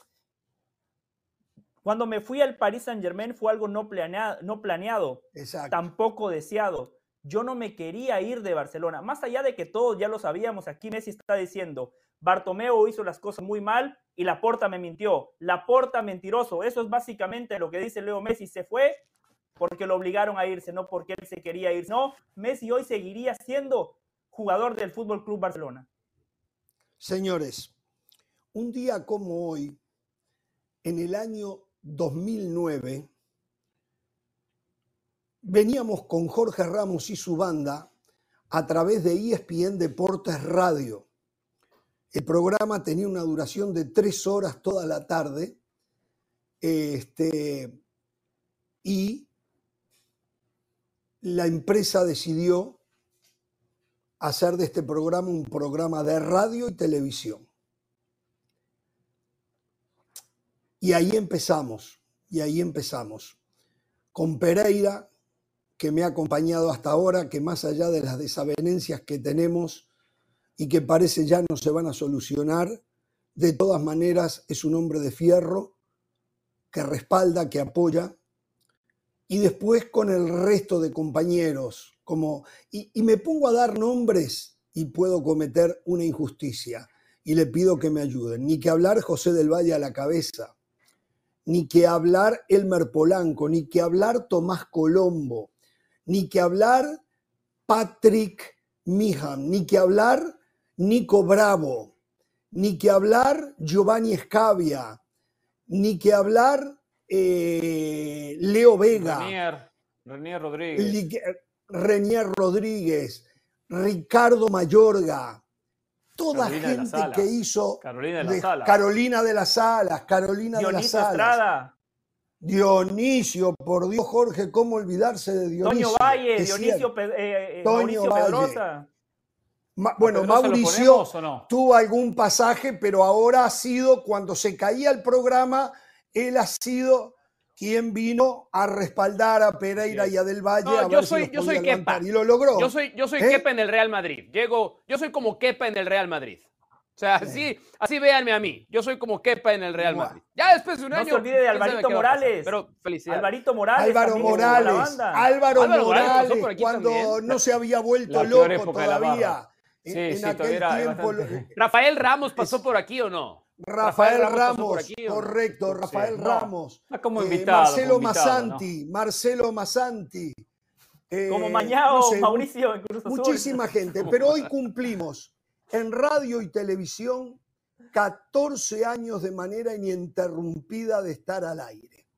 cuando me fui al Paris Saint Germain fue algo no planeado, no planeado Exacto. tampoco deseado. Yo no me quería ir de Barcelona. Más allá de que todos ya lo sabíamos, aquí Messi está diciendo, Bartomeu hizo las cosas muy mal y Laporta me mintió. Laporta mentiroso. Eso es básicamente lo que dice Leo Messi. Se fue porque lo obligaron a irse, no porque él se quería ir. No, Messi hoy seguiría siendo jugador del Fútbol Club Barcelona. Señores, un día como hoy, en el año 2009, veníamos con Jorge Ramos y su banda a través de ESPN Deportes Radio. El programa tenía una duración de tres horas toda la tarde. Este, y la empresa decidió hacer de este programa un programa de radio y televisión. Y ahí empezamos, y ahí empezamos. Con Pereira, que me ha acompañado hasta ahora, que más allá de las desavenencias que tenemos y que parece ya no se van a solucionar, de todas maneras es un hombre de fierro que respalda, que apoya. Y después con el resto de compañeros, como, y, y me pongo a dar nombres y puedo cometer una injusticia. Y le pido que me ayuden. Ni que hablar José del Valle a la cabeza, ni que hablar Elmer Polanco, ni que hablar Tomás Colombo, ni que hablar Patrick Miham, ni que hablar Nico Bravo, ni que hablar Giovanni Escavia, ni que hablar eh, Leo Vega, Renier, Renier Rodríguez. que- Renier Rodríguez, Ricardo Mayorga, toda Carolina gente que hizo Carolina de las de- Alas. Carolina de las Alas, Carolina de las Dionisio Alas. Estrada, Dionisio, por Dios, Jorge, ¿cómo olvidarse de Dionisio? Toño Valle, Dionisio eh, eh, Toño Valle. Pedrosa. Ma- bueno, Pedrosa Mauricio no? tuvo algún pasaje, pero ahora ha sido, cuando se caía el programa, él ha sido quien vino a respaldar a Pereira y a Del Valle No, a yo ver si soy, los yo soy Kepa. y lo logró. Yo soy, yo soy ¿Eh? Kepa en el Real Madrid. Llego, yo soy como Kepa en el Real Madrid. O sea, así, así véanme a mí. Yo soy como Kepa en el Real. Madrid. Ya después de un No año. se olvide de quién Alvarito Morales. Pero felicidades. Alvarito Morales. Álvaro Morales. Álvaro, Álvaro Morales Morales, cuando también. no se había vuelto La loco todavía. En, Sí, en sí, aquel todavía era tiempo, bastante- Rafael Ramos pasó por aquí o no? Rafael Ramos, correcto, Rafael no. Ramos. Ah, como Eh, Marcelo como invitado, ¿no? Massanti, Marcelo Massanti. eh, Como Mañao, no sé, Mauricio. Muchísima gente, [LAUGHS] pero hoy cumplimos en radio y televisión 14 años de manera ininterrumpida de estar al aire.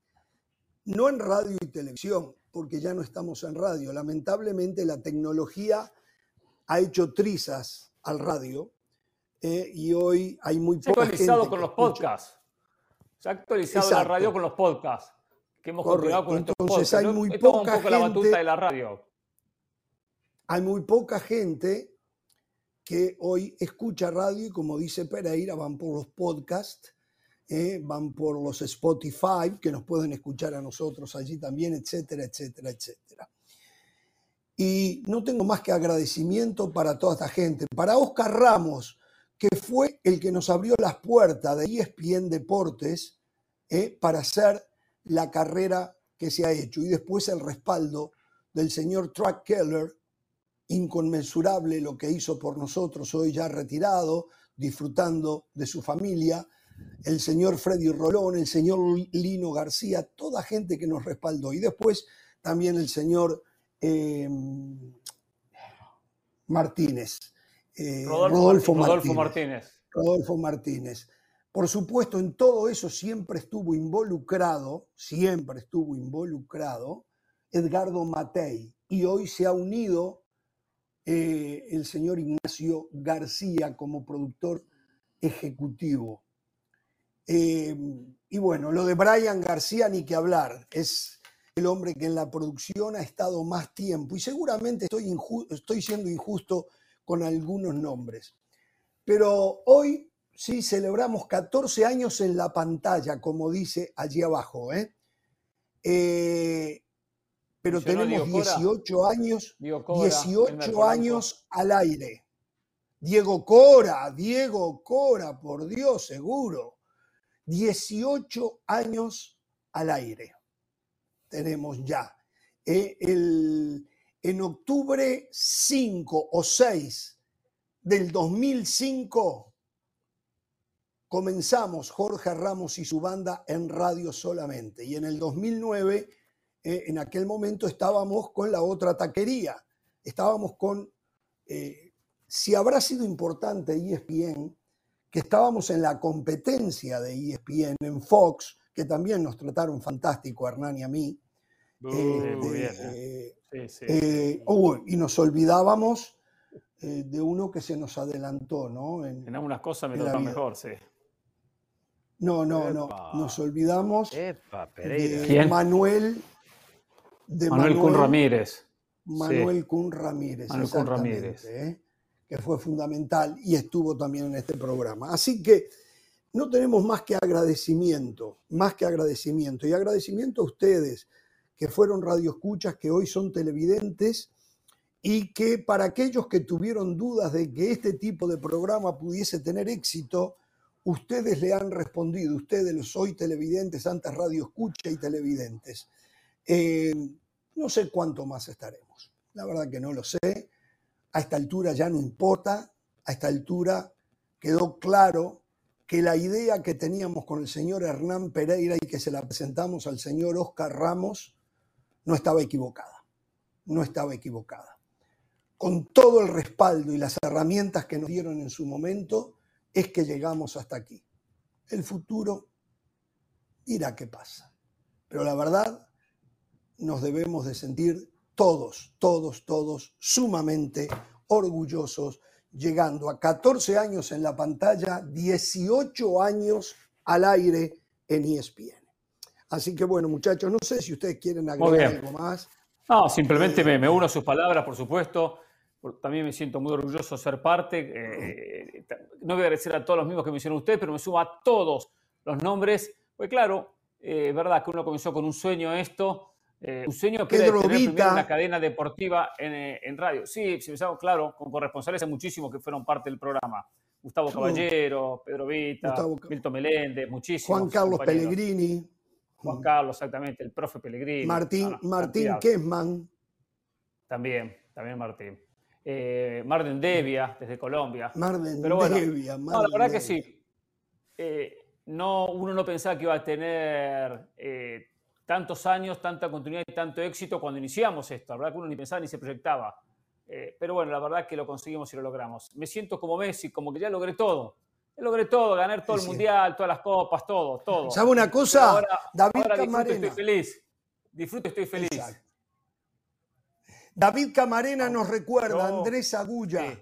No en radio y televisión, porque ya no estamos en radio. Lamentablemente la tecnología ha hecho trizas al radio eh, y hoy hay muy Se ha poca actualizado gente con los podcasts. Se ha actualizado la radio con los podcasts. Que hemos Correcto. con Entonces, podcasts. hay muy poca un poco la batuta gente- de la radio. Hay muy poca gente que hoy escucha radio y como dice Pereira, van por los podcasts, eh, van por los Spotify, que nos pueden escuchar a nosotros allí también, etcétera, etcétera, etcétera. Y no tengo más que agradecimiento para toda esta gente. Para Oscar Ramos, que fue el que nos abrió las puertas de ESPN Deportes eh, para hacer la carrera que se ha hecho. Y después el respaldo del señor Track Keller, inconmensurable lo que hizo por nosotros, hoy ya retirado, disfrutando de su familia, el señor Freddy Rolón, el señor Lino García, toda gente que nos respaldó. Y después también el señor eh, Martínez, eh, Rodolfo, Rodolfo, Martínez. Rodolfo Martínez. Martínez. Rodolfo Martínez. Por supuesto, en todo eso siempre estuvo involucrado, siempre estuvo involucrado Edgardo Matei. Y hoy se ha unido eh, el señor Ignacio García como productor ejecutivo. Eh, y bueno, lo de Brian García ni que hablar. Es el hombre que en la producción ha estado más tiempo. Y seguramente estoy, inju- estoy siendo injusto con algunos nombres. Pero hoy sí celebramos 14 años en la pantalla, como dice allí abajo. ¿eh? Eh, pero tenemos Diego Cora. 18 años, Diego Cora, Elmer 18 Polanco. años al aire. Diego Cora, Diego Cora, por Dios, seguro. 18 años al aire. Tenemos ya. Eh, el- en octubre 5 o 6 del 2005 comenzamos Jorge Ramos y su banda en radio solamente. Y en el 2009, eh, en aquel momento estábamos con la otra taquería. Estábamos con, eh, si habrá sido importante ESPN, que estábamos en la competencia de ESPN en Fox, que también nos trataron fantástico Hernán y a mí. Uh, eh, muy de- bien, eh, Sí, sí. eh, oh, y nos olvidábamos eh, de uno que se nos adelantó, ¿no? En, En algunas cosas me toca mejor, sí. No, no, no. Nos olvidamos Epa, de Pereira. ¿Quién? Manuel. De Manuel Kun Ramírez. Manuel Sí. Kun Ramírez. Manuel Kun Ramírez. ¿eh? Que fue fundamental y estuvo también en este programa. Así que no tenemos más que agradecimiento, más que agradecimiento. Y agradecimiento a ustedes que fueron radioescuchas, que hoy son televidentes y que para aquellos que tuvieron dudas de que este tipo de programa pudiese tener éxito, ustedes le han respondido, ustedes los hoy televidentes, antes radio escucha y televidentes. Eh, no sé cuánto más estaremos, la verdad que no lo sé. A esta altura ya no importa, a esta altura quedó claro que la idea que teníamos con el señor Hernán Pereira y que se la presentamos al señor Oscar Ramos no estaba equivocada, no estaba equivocada con todo el respaldo y las herramientas que nos dieron en su momento, es que llegamos hasta aquí. El futuro dirá qué pasa. Pero la verdad, nos debemos de sentir todos, todos, todos sumamente orgullosos, llegando a 14 años en la pantalla, 18 años al aire en ESPN. Así que bueno, muchachos, no sé si ustedes quieren agregar algo más. No, simplemente me, me uno a sus palabras, por supuesto. También me siento muy orgulloso de ser parte. eh, no voy a agradecer a todos los mismos que mencionó usted, pero me sumo a todos los nombres. Pues claro, eh, es verdad que uno comenzó con un sueño esto, eh, un sueño que era Pedro tener primero Vita. una cadena deportiva en, eh, en radio. Sí, si pensamos, claro, con corresponsales hay muchísimos que fueron parte del programa. Gustavo. Caballero, Pedro Vita, Gustavo Milton Meléndez, muchísimos. Juan Carlos compañeros. Pellegrini, Juan Carlos, exactamente, el profe Pellegrini. Martín, Ah, Martín. Kessman, También, también Martín. Eh, Marden Devia, desde Colombia. Marden Pero bueno, Devia, no, la Marden verdad que sí. Eh, no, uno no pensaba que iba a tener eh, tantos años, tanta continuidad y tanto éxito cuando iniciamos esto. La verdad que uno ni pensaba ni se proyectaba. Eh, pero bueno, la verdad que lo conseguimos y lo logramos. Me siento como Messi, como que ya logré todo. Logré todo, ganar todo el Sí. mundial, todas las copas, todo, todo. ¿Sabe una cosa? ahora, David ahora disfruto estoy feliz. Disfruto estoy feliz. Exacto. David Camarena nos recuerda, no. Andrés Agulla,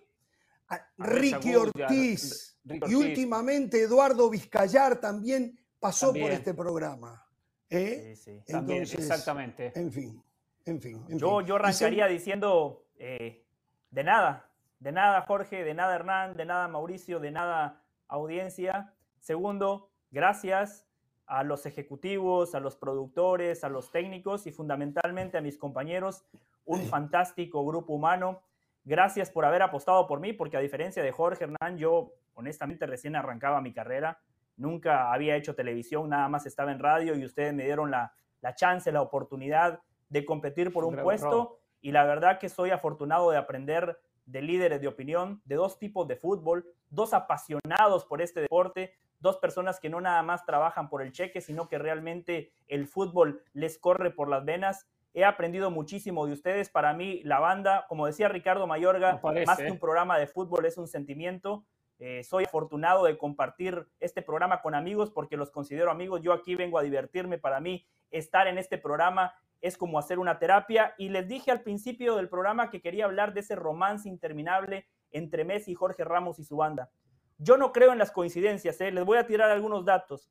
Ricky Agulla, Ortiz Ricky y Ortiz. últimamente Eduardo Vizcayar también pasó por este programa. ¿eh? También, Entonces, exactamente. En fin, en fin. en Yo, fin. yo arrancaría diciendo eh, de nada, de nada Jorge, de nada Hernán, de nada Mauricio, de nada audiencia. Segundo, gracias a los ejecutivos, a los productores, a los técnicos y fundamentalmente a mis compañeros, un fantástico grupo humano. Gracias por haber apostado por mí, porque a diferencia de Jorge Hernán, yo honestamente recién arrancaba mi carrera, nunca había hecho televisión, nada más estaba en radio y ustedes me dieron la, la chance, la oportunidad de competir por Un un puesto y la verdad que soy afortunado de aprender de líderes de opinión, de dos tipos de fútbol, dos apasionados por este deporte, dos personas que no nada más trabajan por el cheque, sino que realmente el fútbol les corre por las venas. He aprendido muchísimo de ustedes. Para mí, la banda, como decía Ricardo Mayorga, parece, más que ¿eh? un programa de fútbol es un sentimiento. Eh, soy afortunado de compartir este programa con amigos porque los considero amigos. Yo aquí vengo a divertirme. Para mí, estar en este programa es como hacer una terapia. Y les dije al principio del programa que quería hablar de ese romance interminable entre Messi y Jorge Ramos y su banda. Yo no creo en las coincidencias, ¿eh? les voy a tirar algunos datos.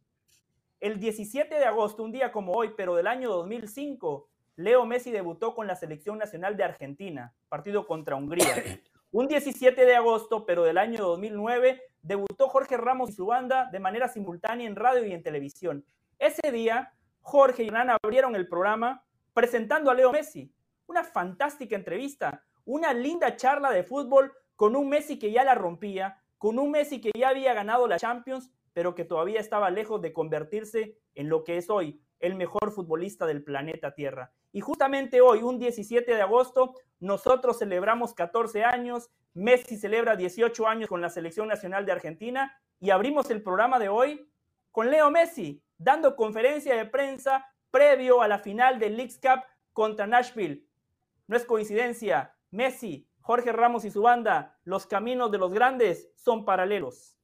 El 17 de agosto, un día como hoy, pero del año 2005, Leo Messi debutó con la selección nacional de Argentina, partido contra Hungría. [COUGHS] Un 17 de agosto, pero del año 2009, debutó Jorge Ramos y su banda de manera simultánea en radio y en televisión. Ese día, Jorge y Hernán abrieron el programa presentando a Leo Messi. Una fantástica entrevista, una linda charla de fútbol con un Messi que ya la rompía, con un Messi que ya había ganado la Champions, pero que todavía estaba lejos de convertirse en lo que es hoy, el mejor futbolista del planeta Tierra. Y justamente hoy, un 17 de agosto, nosotros celebramos 14 años, Messi celebra 18 años con la Selección Nacional de Argentina y abrimos el programa de hoy con Leo Messi, dando conferencia de prensa previo a la final del Leagues Cup contra Nashville. No es coincidencia, Messi, Jorge Ramos y su banda, los caminos de los grandes son paralelos.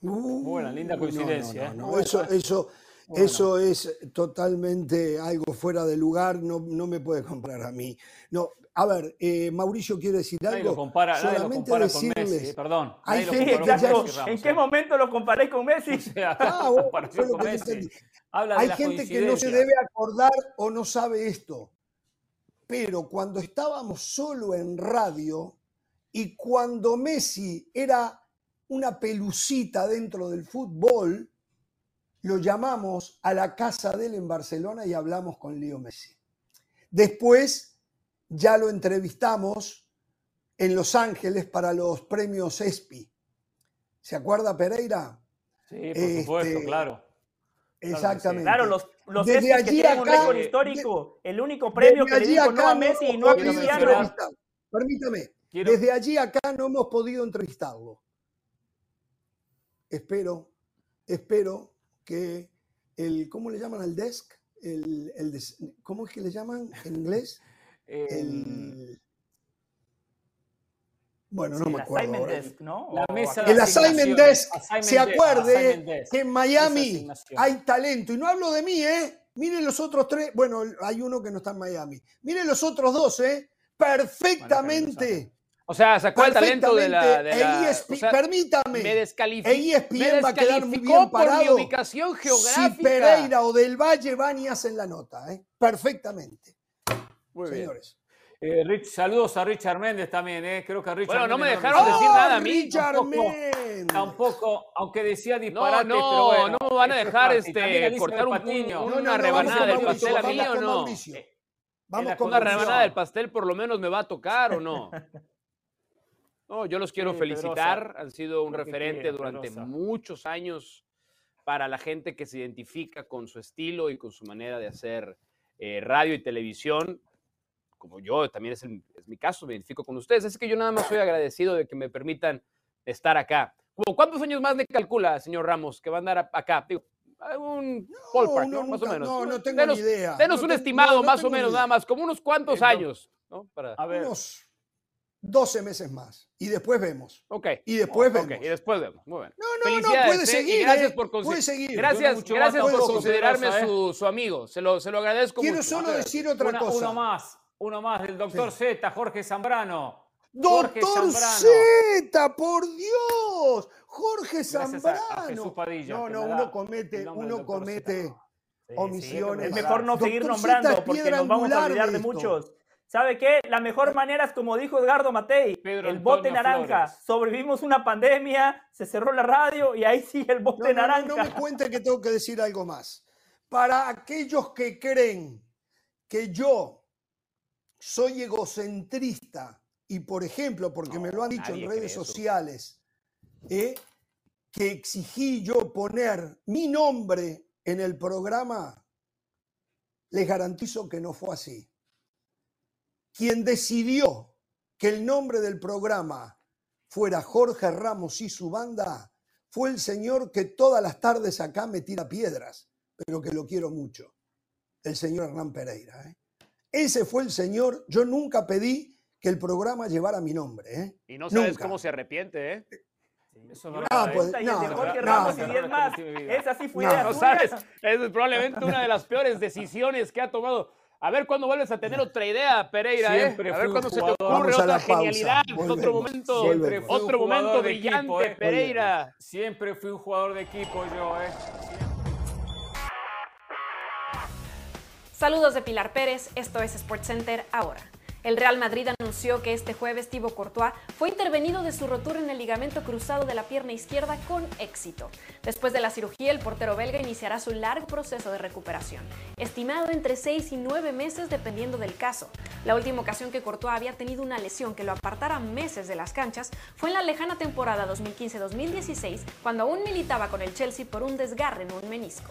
Buena, linda coincidencia. no, no, ¿eh? no, Eso, eso, Bueno. eso es totalmente algo fuera de lugar, no, no me puede comprar a mí. No, a ver, eh, Mauricio quiere decir Nadie algo. lo compara, nadie lo Solamente con decirles, Messi, eh, perdón. hay Nadie lo gente comparó que con ya- Messi, Ramos, ¿En qué ¿eh? momento lo comparé con Messi? [LAUGHS] Ah, con que. Habla Hay gente que no se debe acordar o no sabe esto. Pero cuando estábamos solo en radio y cuando Messi era una pelucita dentro del fútbol, lo llamamos a la casa de él en Barcelona y hablamos con Leo Messi. Después ya lo entrevistamos en Los Ángeles para los premios ESPI. ¿Se acuerda Pereira? Sí, por supuesto, Este, claro. Exactamente. Claro, los, los Desde que allí un acá- récord histórico. El único premio que le dijo no a Messi y no a Cristiano. Permítame. Quiero- Desde allí acá no hemos podido entrevistarlo. Espero, espero que el, ¿cómo le llaman al desk? El, el des- ¿Cómo es que le llaman en inglés? [LAUGHS] El, bueno, no me acuerdo. assignment ahora. desk, ¿no? La mesa El assignment desk, Assignment se acuerde desk. que en Miami hay talento. Y no hablo de mí, ¿eh? Miren los otros tres. Bueno, hay uno que no está en Miami. Miren los otros dos, ¿eh? Perfectamente. O sea, sacó el talento de la. De la- E o sea, permítame. Me descalificó. E ESPN va a quedar muy bien por mi ubicación Si geográfica. Pereira o Del Valle van y hacen la nota, ¿eh? Perfectamente. Muy bien. Señores. Eh, Rich, saludos a Richard Méndez también, ¿eh? Creo que a Richard Bueno, no me dejaron decir nada a mí. Richard Tampoco- Méndez. Tampoco, aunque decía No, disparate, no, pero bueno. no me van a es dejar este, cortar un- Patiño. un- No, no, una no, rebanada del Mauricio, pastel a mí o no. Mauricio. Eh, Vamos la con Una conducción. rebanada del pastel por lo menos me va a tocar o no. [LAUGHS] No, yo los quiero Sí, felicitar. Pedrosa. Han sido un referente quiera, durante Pedrosa. muchos años para la gente que se identifica con su estilo y con su manera de hacer eh, radio y televisión. Como yo, también es, el- es mi caso, me identifico con ustedes. Es que yo nada más soy agradecido de que me permitan estar acá. ¿Cuántos años más le calcula, señor Ramos, que va a andar acá? Digo, un ballpark, uno ¿no? Más o menos. no, no tengo denos, ni idea. denos No un te- estimado, no, no más o menos, nada más, como unos cuantos Entonces, años, ¿no? Para... A ver, Unos 12 meses más. Y después vemos. Ok. Y después vemos. y después vemos. Muy bien. No, no, no, Felicidades, puede ¿eh? seguir. Gracias ¿eh? por Puede seguir. Gracias, mucho gracias por considerarme seguir. su, su amigo. Se lo, se lo agradezco Quiero mucho. solo decir otra una- cosa. uno más. Uno más del doctor Z, Jorge Zambrano. Doctor Z, por Dios, Jorge Zambrano. No, no, uno comete, uno comete omisiones. Es mejor no seguir nombrando porque nos vamos a olvidar de muchos. ¿Sabe qué? La mejor manera es como dijo Edgardo Matei, Pedro el bote Antonio naranja. Flores. Sobrevivimos una pandemia, se cerró la radio y ahí sigue el bote No, no, no, naranja. no me cuente que tengo que decir algo más. Para aquellos que creen que yo soy egocentrista y, por ejemplo, porque me lo han dicho en redes sociales, ¿eh? que exigí yo poner mi nombre en el programa, les garantizo que no fue así. Quien decidió que el nombre del programa fuera Jorge Ramos y su banda fue el señor que todas las tardes acá me tira piedras, pero que lo quiero mucho, el señor Hernán Pereira. ¿eh? Ese fue el señor, yo nunca pedí que el programa llevara mi nombre. ¿eh? Y no sabes Nunca. cómo se arrepiente, ¿eh? Eso Una Ah, pues, y el no, de Jorge no, Ramos no, y 10 más. Esa sí fue No. No sabes, es probablemente una de las peores decisiones que ha tomado. A ver cuándo vuelves a tener otra idea, Pereira, Siempre ¿eh? A ver cuándo se te ocurre otra pausa, genialidad, otro momento, volvemos. Otro momento brillante, equipo, ¿eh? Pereira. Siempre fui un jugador de equipo yo, ¿eh? Saludos de Pilar Pérez, esto es SportsCenter ahora. El Real Madrid anunció que este jueves Thibaut Courtois fue intervenido de su rotura en el ligamento cruzado de la pierna izquierda con éxito. Después de la cirugía, el portero belga iniciará su largo proceso de recuperación, estimado entre 6 y 9 meses dependiendo del caso. La última ocasión que Courtois había tenido una lesión que lo apartara meses de las canchas fue en la lejana temporada 2015-2016, cuando aún militaba con el Chelsea por un desgarre en un menisco.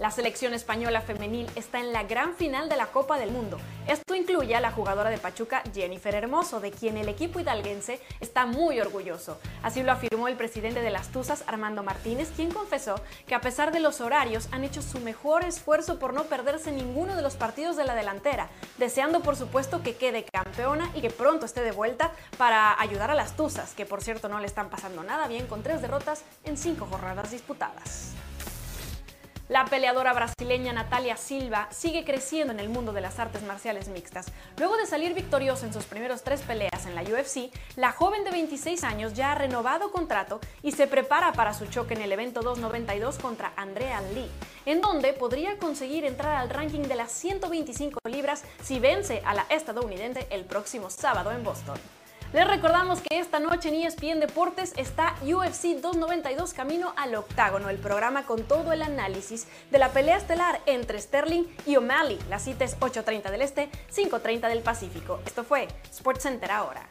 La selección española femenil está en la gran final de la Copa del Mundo. Esto incluye a la jugadora de Pachuca Jennifer Hermoso, de quien el equipo hidalguense está muy orgulloso. Así lo afirmó el presidente de las Tuzas, Armando Martínez, quien confesó que a pesar de los horarios han hecho su mejor esfuerzo por no perderse ninguno de los partidos de la delantera, deseando por supuesto que quede campeona y que pronto esté de vuelta para ayudar a las Tuzas, que por cierto no le están pasando nada bien con tres derrotas en cinco jornadas disputadas. La peleadora brasileña Natalia Silva sigue creciendo en el mundo de las artes marciales mixtas. Luego de salir victoriosa en sus primeros tres peleas en la UFC, la joven de 26 años ya ha renovado contrato y se prepara para su choque en el evento 292 contra Andrea Lee, en donde podría conseguir entrar al ranking de las 125 libras si vence a la estadounidense el próximo sábado en Boston. Les recordamos que esta noche en ESPN Deportes está UFC 292 Camino al Octágono, el programa con todo el análisis de la pelea estelar entre Sterling y O'Malley. La cita es 8.30 del Este, 5.30 del Pacífico. Esto fue SportsCenter ahora.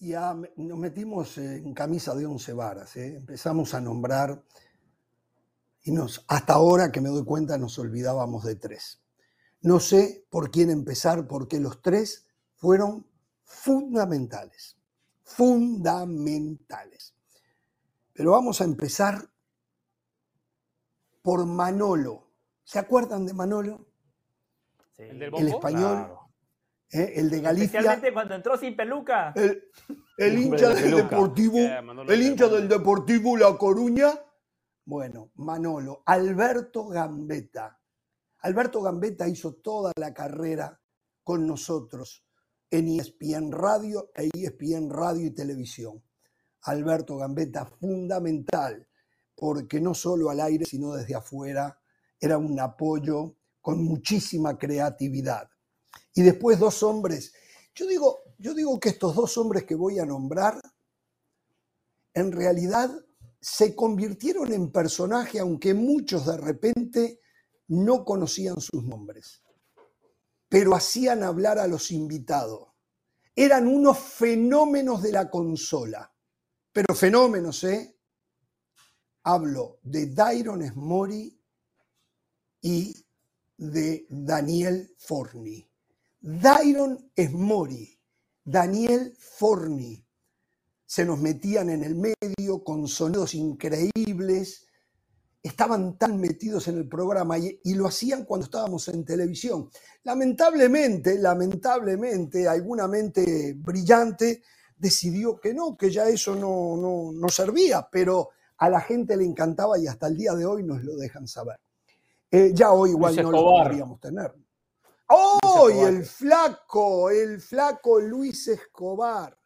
Ya nos metimos en camisa de once varas, ¿eh? empezamos a nombrar y nos, hasta ahora que me doy cuenta nos olvidábamos de tres. No sé por quién empezar porque los tres fueron fundamentales, fundamentales. Pero vamos a empezar por Manolo. ¿Se acuerdan de Manolo? ¿El del El español, ¿eh? el de Galicia. Especialmente cuando entró sin peluca. El, hincha de del peluca. Deportivo, Yeah, el hincha del Deportivo La Coruña. Bueno, Manolo, Alberto Gambetta. Alberto Gambetta hizo toda la carrera con nosotros en ESPN Radio e ESPN Radio y Televisión. Alberto Gambetta, fundamental, porque no solo al aire, sino desde afuera, era un apoyo con muchísima creatividad. Y después dos hombres. Yo digo, yo digo que estos dos hombres que voy a nombrar, en realidad se convirtieron en personaje, aunque muchos de repente no conocían sus nombres, pero hacían hablar a los invitados. Eran unos fenómenos de la consola, pero fenómenos, ¿eh? Hablo de Dairon Smori y de Daniel Forni. Dairon Smori, Daniel Forni, se nos metían en el medio con sonidos increíbles, estaban tan metidos en el programa y, y lo hacían cuando estábamos en televisión. Lamentablemente, lamentablemente, alguna mente brillante decidió que no, que ya eso no, no, no servía, pero a la gente le encantaba y hasta el día de hoy nos lo dejan saber. Eh, ya hoy igual Luis no lo podríamos tener. ¡Hoy el flaco! El flaco Luis Escobar.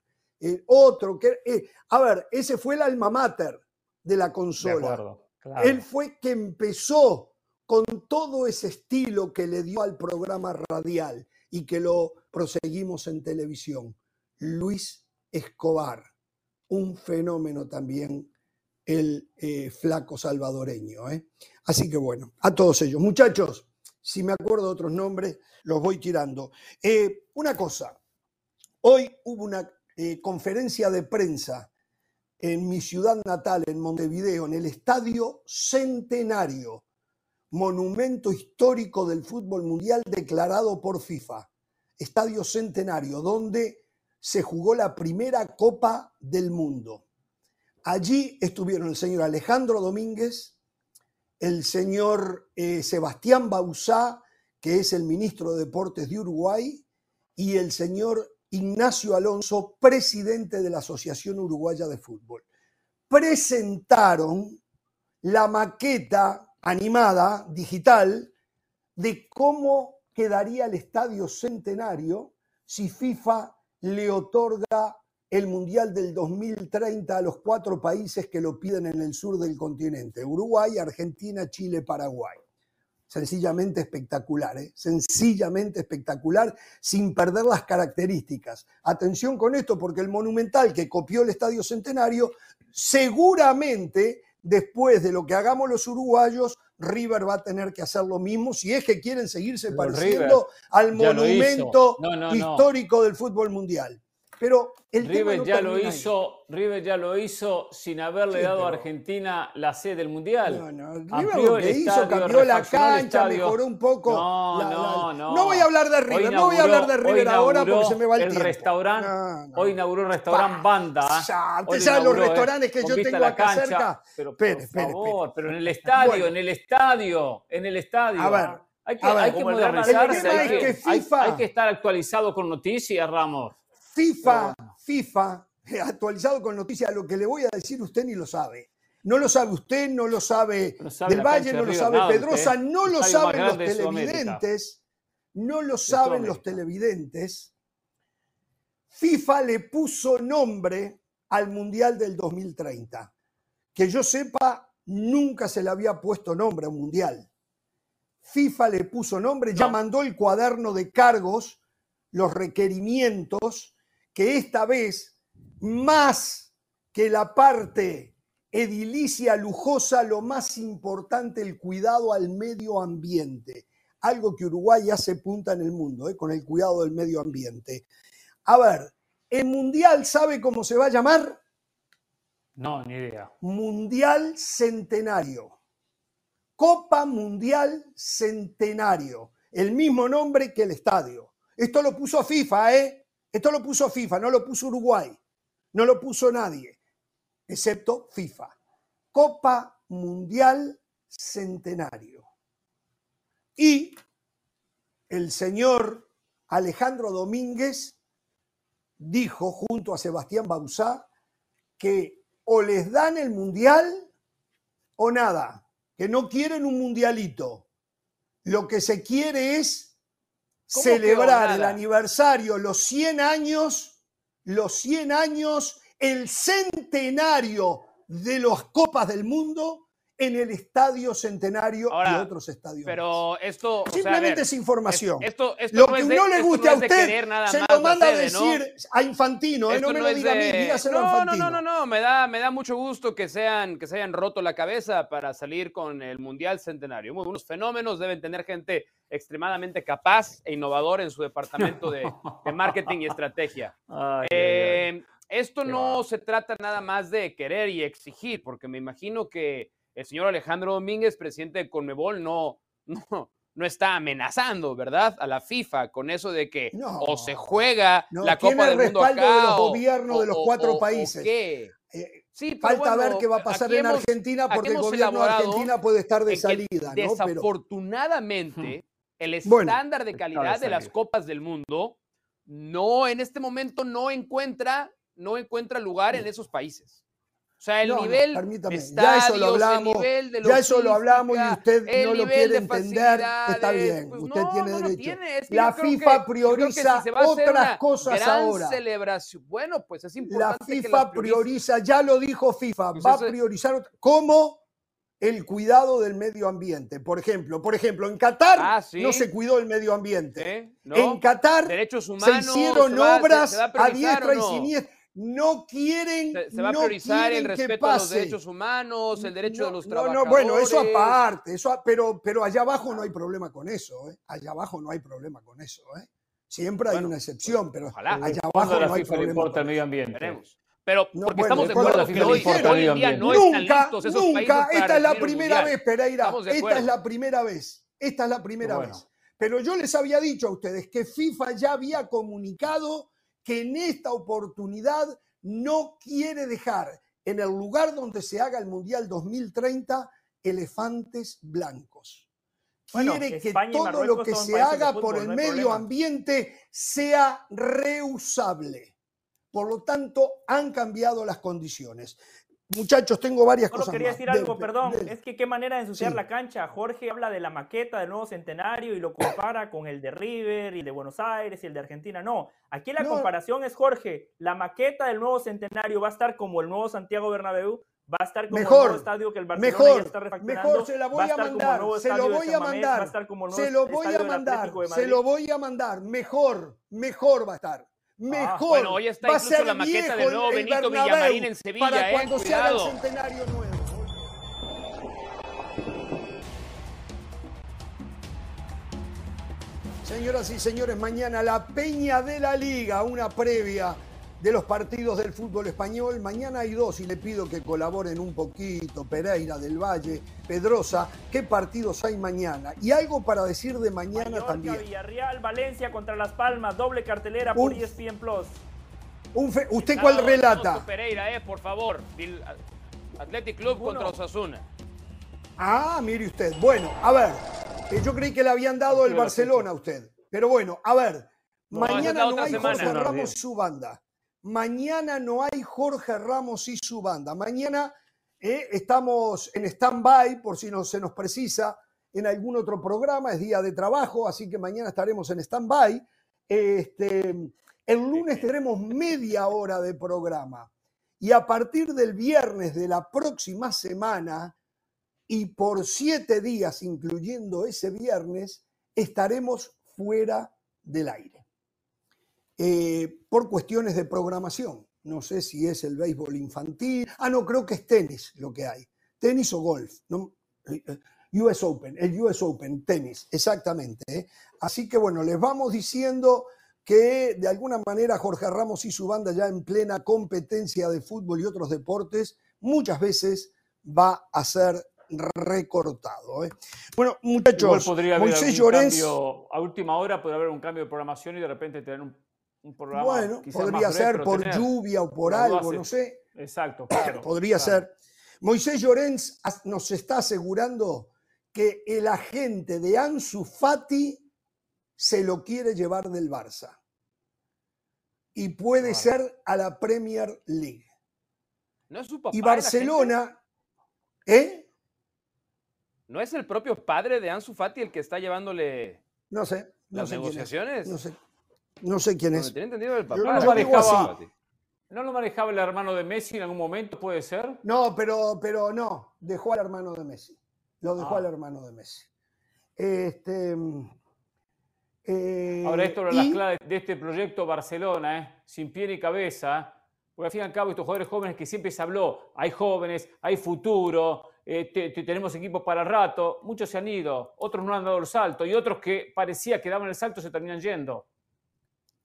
El otro que. eh, a ver, ese fue el alma mater de la De consola. acuerdo. claro. Él fue que empezó con todo ese estilo que le dio al programa radial y que lo proseguimos en televisión. Luis Escobar, un fenómeno también el eh, flaco salvadoreño. ¿eh? Así que bueno, a todos ellos. Muchachos, si me acuerdo de otros nombres, los voy tirando. Eh, una cosa, hoy hubo una eh, conferencia de prensa en mi ciudad natal, en Montevideo, en el Estadio Centenario, monumento histórico del fútbol mundial declarado por FIFA. Estadio Centenario, donde se jugó la primera Copa del Mundo. Allí estuvieron el señor Alejandro Domínguez, el señor eh, Sebastián Bauzá, que es el ministro de Deportes de Uruguay, y el señor Ignacio Alonso, presidente de la Asociación Uruguaya de Fútbol. Presentaron la maqueta animada, digital, de cómo quedaría el estadio centenario si FIFA le otorga el Mundial del 2030 a los cuatro países que lo piden en el sur del continente, Uruguay, Argentina, Chile, Paraguay. Sencillamente espectacular, ¿eh? sencillamente espectacular, sin perder las características. Atención con esto, porque el Monumental que copió el Estadio Centenario, seguramente después de lo que hagamos los uruguayos, River va a tener que hacer lo mismo si es que quieren seguirse pareciendo River al monumento No, no, no. histórico del fútbol mundial. Pero el tema River no ya lo ahí. hizo, River ya lo hizo sin haberle Sí, dado a Argentina la sede del mundial. No, no, River lo el que hizo, estadio, cambió la el cancha, mejoró un poco. No, la- la- no, no. No voy a hablar de River, no voy a hablar de River ahora porque se me va el, tiempo. restaurante, No, no. hoy inauguró el restaurante Banda. usted sabe los ¿eh? restaurantes que yo tengo acá cancha. cerca. Pero por favor, pero en el estadio, Bueno. en el estadio, en el estadio. A ver, hay que, a ver. hay que el modernizarse. El tema es que, FIFA- hay que estar actualizado con noticias, Ramos. FIFA, FIFA, eh, actualizado con noticias, lo que le voy a decir usted ni lo sabe. No lo sabe usted, no lo sabe, No sabe Del Valle, no lo sabe nada, Pedrosa, usted. no lo más saben los televidentes, no lo saben los televidentes. FIFA le puso nombre al Mundial del 2030. Que yo sepa, nunca se le había puesto nombre a un Mundial. FIFA le puso nombre, ya mandó el cuaderno de cargos, los requerimientos, que esta vez, más que la parte edilicia lujosa, lo más importante, el cuidado al medio ambiente. Algo que Uruguay hace punta en el mundo, ¿eh? con el cuidado del medio ambiente. A ver, ¿el Mundial sabe cómo se va a llamar? No, ni idea. Mundial Centenario. Copa Mundial Centenario. El mismo nombre que el estadio. Esto lo puso FIFA, ¿eh? Esto lo puso FIFA, no lo puso Uruguay. No lo puso nadie, excepto FIFA. Copa Mundial Centenario. Y el señor Alejandro Domínguez dijo junto a Sebastián Bauzá que o les dan el mundial o nada, que no quieren un mundialito. Lo que se quiere es ¿Cómo que o celebrar el aniversario, los 100 años, los 100 años, el centenario de las Copas del Mundo en el Estadio Centenario y otros estadios. Pero esto. o sea, Simplemente ver, es información. es- Esto, esto lo no que es de- no le guste no a usted nada se lo manda a sede, ¿no? decir a Infantino, ¿eh? No me no lo diga a mí, dígaselo a no, no, Infantino. no, no, no, me da, me da mucho gusto que sean, que se hayan roto la cabeza para salir con el Mundial Centenario. Muy buenos fenómenos, deben tener gente extremadamente capaz e innovador en su departamento de, de marketing y estrategia. [LAUGHS] Ay, ay, ay. Eh, esto no se trata nada más de querer y exigir, porque me imagino que el señor Alejandro Domínguez, presidente de Conmebol, no, [LAUGHS] no, no está amenazando, ¿verdad? A la FIFA con eso de que No. o se juega No, la Copa el del Mundo respaldo acá de los o- gobiernos de los cuatro o- o países. qué. Eh, Sí, Falta ver qué va a pasar en hemos- Argentina porque el gobierno de Argentina puede estar de salida, ¿no? Pero Desafortunadamente, el estándar de está de calidad de las copas del mundo no en este momento no encuentra no encuentra lugar en esos países. O sea, el No, no, nivel permítame, de ya eso lo estadios, hablamos, el nivel de ya eso lo hablamos y usted no lo quiere de entender, está bien, pues usted no, tiene no derecho. tiene, es que la FIFA que- prioriza si otras cosas ahora. celebración, bueno, pues es La importante que FIFA prioriza, ya lo dijo FIFA, Pues va a priorizar como el cuidado del medio ambiente. Por ejemplo, por ejemplo, en Qatar Ah, sí. no se cuidó el medio ambiente. ¿Eh? ¿No? En Qatar Derechos se humanos, hicieron ¿se va- se- obras va a diestra y no? siniestra. No quieren, Se, se va a no priorizar el respeto a los pase. derechos humanos, el derecho de los No, trabajadores. no, bueno, eso aparte, eso, pero, pero allá abajo no hay problema con eso, ¿eh? Allá abajo no hay problema con eso, ¿eh? Siempre hay una excepción, pero ojalá. allá ¿Cuándo abajo no hay problema. importa con el medio ambiente? Veremos. Pero No, porque bueno, estamos de acuerdo que FIFA hoy, hoy en día no nunca, están listos esos nunca, esta es la primera mundial. vez, Pereira, esta es la primera vez, esta es la primera Bueno. vez. Pero yo les había dicho a ustedes que FIFA ya había comunicado que en esta oportunidad no quiere dejar en el lugar donde se haga el Mundial 2030 elefantes blancos. Bueno, Quiere que todo lo que se haga fútbol, por el no medio problema. ambiente sea reusable. Por lo tanto, han cambiado las condiciones. Muchachos, tengo varias Solo cosas quería más. decir algo, De- perdón. de- Es que qué manera de ensuciar Sí. la cancha. Jorge habla de la maqueta del nuevo centenario y lo compara [COUGHS] con el de River y el de Buenos Aires y el de Argentina. No, aquí la No. comparación es Jorge. La maqueta del nuevo centenario va a estar como el nuevo Santiago Bernabéu, va a estar como el Mejor, nuevo estadio que el Barcelona mejor, ya está refaccionando, mejor se la voy a el mandar, se lo voy a mandar, a el se lo voy a mandar, se lo voy a mandar, mejor, mejor va a estar. Mejor. bueno, hoy está va a incluso ser la maqueta del nuevo Benito Bernabéu Villamarín en Sevilla, Para eh, cuando se haga el centenario nuevo. Señoras y señores, mañana la Peña de la Liga, una previa de los partidos del fútbol español. Mañana hay dos y le pido que colaboren un poquito. Pereira del Valle, Pedrosa, ¿qué partidos hay mañana? Y algo para decir de mañana Mallorca, también. Villarreal, Valencia contra Las Palmas, doble cartelera por E Un- ESPN Plus. Un fe- ¿Usted Vamos, cuál relata? con Pereira, eh, por favor. Athletic Club contra Osasuna. Ah, mire usted. Bueno, a ver, eh, yo creí que le habían dado el Barcelona a usted. Pero bueno, a ver, No, mañana no hay semana. Jorge No, Ramos su banda. Mañana no hay Jorge Ramos y su banda. Mañana eh, estamos en stand-by por si no, se nos precisa en algún otro programa. Es día de trabajo, así que mañana estaremos en stand-by. Este, el lunes tendremos media hora de programa. Y a partir del viernes de la próxima semana y por siete días, incluyendo ese viernes, estaremos fuera del aire. Eh, por cuestiones de programación. No sé si es el béisbol infantil. Ah, no, creo que es tenis lo que hay. Tenis o golf. ¿no? Eh, eh, US Open, el US Open, tenis, exactamente. ¿eh? Así que bueno, les vamos diciendo que de alguna manera Jorge Ramos y su banda ya en plena competencia de fútbol y otros deportes, muchas veces va a ser recortado. ¿eh? Bueno, Igual muchachos, podría haber Moisés Llorens, cambio, a última hora puede haber un cambio de programación y de repente tener un, un programa bueno, más podría ser por tener. lluvia o por algo, no sé. Exacto, [COUGHS] claro. Podría claro. ser. Moisés Llorens nos está asegurando que el agente de Ansu Fati se lo quiere llevar del Barça. Y puede ser a la Premier League. ¿No es su papá? Y? Barcelona, ¿eh? ¿No es el propio padre de Ansu Fati el que está llevándole No sé. No las sé negociaciones? No sé. No sé quién es. me tenía entendido el Yo- papá. yo ¿No lo, manejaba, así. ¿No lo manejaba el hermano de Messi en algún momento? ¿Puede ser? No, pero, pero no, dejó al hermano de Messi. Lo dejó Ah. al hermano de Messi. Este, eh, Ahora, esto de las claves de este proyecto Barcelona, ¿eh? sin pie ni cabeza, porque al fin y al cabo estos jugadores jóvenes que siempre se habló, hay jóvenes, hay futuro, eh, te- te- tenemos equipos para rato, muchos se han ido, otros no han dado el salto y otros que parecía que daban el salto se terminan yendo.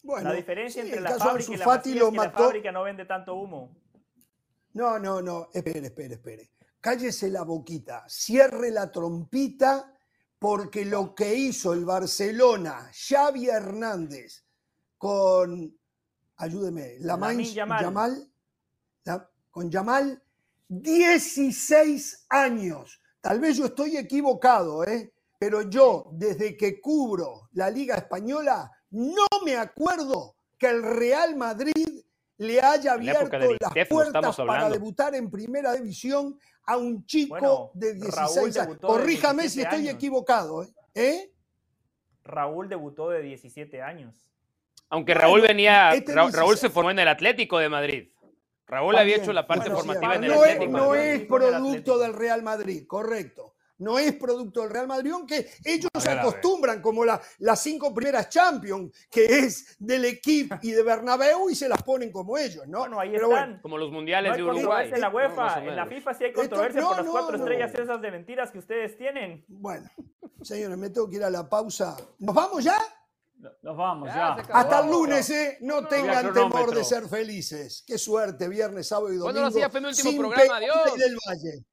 Bueno, la diferencia sí, entre la fábrica y la Fati lo es que la fábrica no vende tanto humo. No, no, no, espere, espere, espere. Cállese la boquita, cierre la trompita, porque lo que hizo el Barcelona, Xavi Hernández, con, ayúdeme, la Lamine Yamal. Yamal, la- con Yamal, 16 años. Tal vez yo estoy equivocado, ¿eh? pero yo, desde que cubro la Liga Española, no me acuerdo que el Real Madrid le haya la abierto de las puertas para debutar en primera división a un chico Bueno, de Raúl 16 años. Corríjame si 17 estoy años. equivocado. ¿eh? ¿Eh? Raúl debutó de 17 años. Aunque Bueno, Raúl venía, este Ra- Raúl se formó en el Atlético de Madrid. Raúl había hecho la parte Bueno, formativa en el no es, Atlético. no es producto del Real Madrid, correcto. No es producto del Real Madrid, aunque ellos se acostumbran como la- las cinco primeras Champions, que es del equipo y de Bernabéu, y se las ponen como ellos, ¿no? Bueno, ahí Pero están. Como los mundiales de Uruguay. controversia en la UEFA, en la. FIFA sí hay Esto- controversia no, por las no, cuatro no. estrellas esas de mentiras que ustedes tienen. Bueno, señores, me tengo que ir a la pausa. ¿Nos vamos ya? Nos vamos, Ya, ya. se acabó. Hasta el lunes, ¿eh? No tengan temor de ser felices. Qué suerte, viernes, sábado y domingo. Sí, ya fue mi último sin programa, adiós. del Valle.